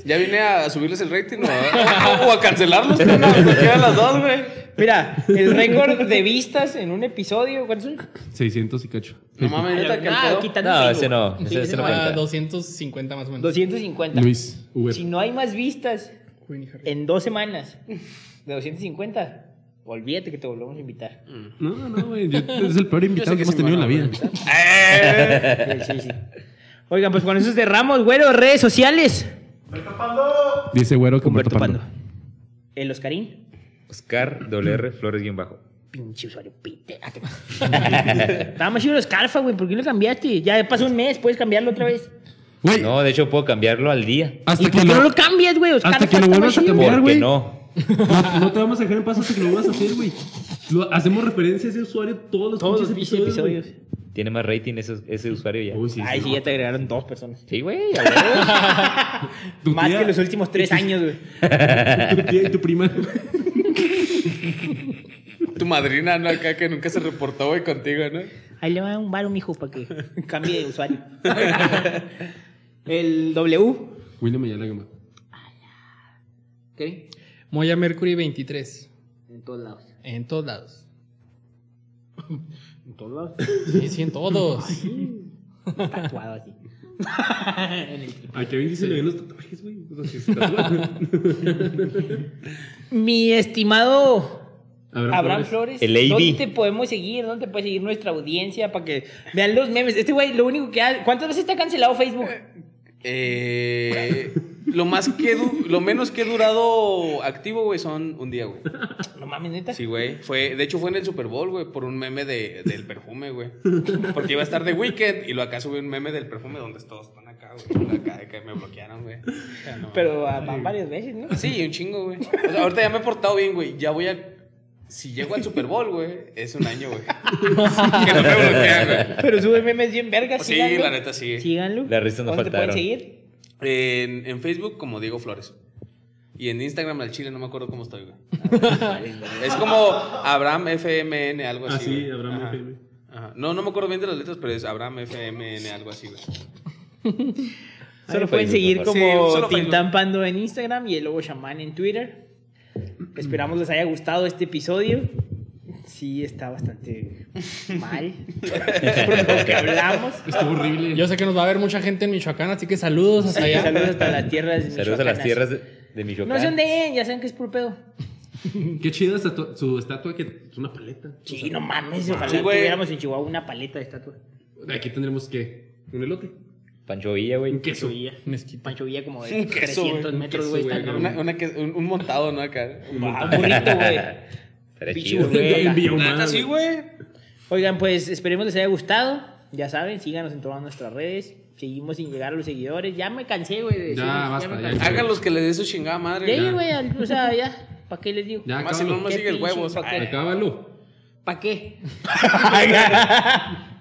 Ya vine a subirles el rating o a, o a cancelarlos. No, no quedan las dos, güey. Mira, el récord de vistas en un episodio, ¿cuántos son? 600 y cacho. No mames, neta, que Ah, quitando No, Facebook. ese no, ese- Sí, ese no Ah, cuenta. 250 más o menos. 250. Luis, Uber. Si no hay más vistas Harry. en dos semanas de 250, olvídate que te volvemos a invitar. No, no, no, güey. yo- Es el peor invitado que que hemos sí me tenido en la van a vida. Sí, sí, sí. Oigan, pues con eso cerramos, güero, redes sociales. Dice güero que Humberto Humberto Pando. Pando. El Oscarín. Oscar WR Flores guion bajo. Pinche usuario, pite. Ah, qué- Estaba más chido el Scarfa, güey. ¿Por qué lo cambiaste? Ya pasó un mes, puedes cambiarlo otra vez. Güey, No, de hecho puedo cambiarlo al día. ¿Y hasta por que qué no lo, cambias, güey? Oscarfa hasta que lo vuelvas a cambiar, güey. no. no, no te vamos a dejar en paz hasta que lo vuelvas a hacer, güey. Hacemos referencia a ese usuario todos los Todos los episodios. Tiene más rating ese, ese usuario ya. Uy, sí, Ay, sí. sí, ya te agregaron dos personas. Sí, güey. a Más tía- que los últimos tres años, güey. Tu tía y tu prima. Tu madrina, ¿no? Acá que nunca se reportó, güey, contigo, ¿no? Ahí le va un bar mijo para que cambie de usuario. El W. William Ayala Gama. ¿Qué? Moya Mercury 23. En todos lados. En todos lados. En todos lados. Sí, sí, en todos. Tatuado así. En el- A Kevin dice le ven los tatuajes, güey. Mi estimado Abraham Abraham Flores. Flores. ¿dónde te podemos seguir? ¿Dónde te puede seguir nuestra audiencia para que vean los memes? Este güey, lo único que hace. ¿Cuántas veces está cancelado Facebook? Eh, lo más que du- lo menos que he durado activo, güey, son un día, güey. No mames, neta. Sí, güey. Fue, de hecho, fue en el Super Bowl, güey, por un meme de, del perfume, güey. Porque iba a estar de weekend y lo acá subí un meme del perfume donde todos están acá, güey. Acá, de que me bloquearon, güey. O sea, no. Pero ah, van varias veces, ¿no? Sí, un chingo, güey. O sea, ahorita ya me he portado bien, güey. Ya voy a. Si llego al Super Bowl, güey, es un año, güey. que no me bloquean, güey. Pero sube memes bien vergas. Sí, síganlo. la neta, sí. Síganlo. Las risas no ¿Dónde te pueden faltaron. seguir? En, en Facebook, como Diego Flores. Y en Instagram, al chile, no me acuerdo cómo estoy, güey. es como Abraham FMN, algo Ah, así. sí, güey. Abraham Ajá. FM. Ajá. No, no me acuerdo bien de las letras, pero es Abraham FMN, algo así, güey. Solo Facebook, pueden seguir como Sí, solo Facebook. Tintán Pando en Instagram y el Lobo Shaman en Twitter. Esperamos les haya gustado este episodio. Sí, está bastante mal por lo que hablamos. Estuvo horrible. Yo sé que nos va a ver mucha gente en Michoacán, así que saludos hasta allá. Saludos hasta las tierras Saludos a las tierras de, de Michoacán. No se ondeen, ya saben que es puro pedo. Qué chida su estatua que es una paleta. Sí, no mames, ojalá Sí, tuviéramos en Chihuahua una paleta de estatua. Aquí tendremos que un elote. Pancho Villa, güey. Un queso. Pancho Villa. Como de Un queso, 300 güey, un metros, queso, güey. que, un, un montado, ¿no? Acá. Ah, un burrito, güey. Estaría chido, güey. Oigan, pues esperemos les haya gustado. Ya saben, síganos en todas nuestras redes. Seguimos sin llegar a los seguidores. Ya me cansé, güey. de Ya, basta. Háganlos que les dé su chingada madre. Ya, güey, o sea, ya. ¿Para qué les digo? Ya, Más si no acábalo. me ¿Qué sigue el Acábalo. ¿Para qué?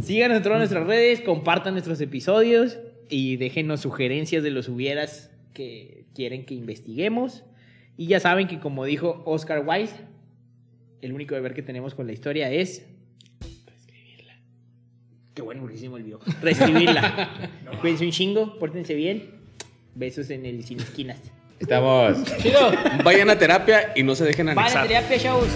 Síganos en todas nuestras redes, compartan nuestros episodios y déjenos sugerencias de los hubieras que quieren que investiguemos. Y ya saben que como dijo Oscar Wilde, el único deber que tenemos con la historia es reescribirla. Qué bueno, porque se me olvidó. Reescribirla. Cuídense un chingo, pórtense bien. Besos en el sin esquinas. Estamos. Chido. Vayan a terapia y no se dejen Vale, anexar. terapia, chavos.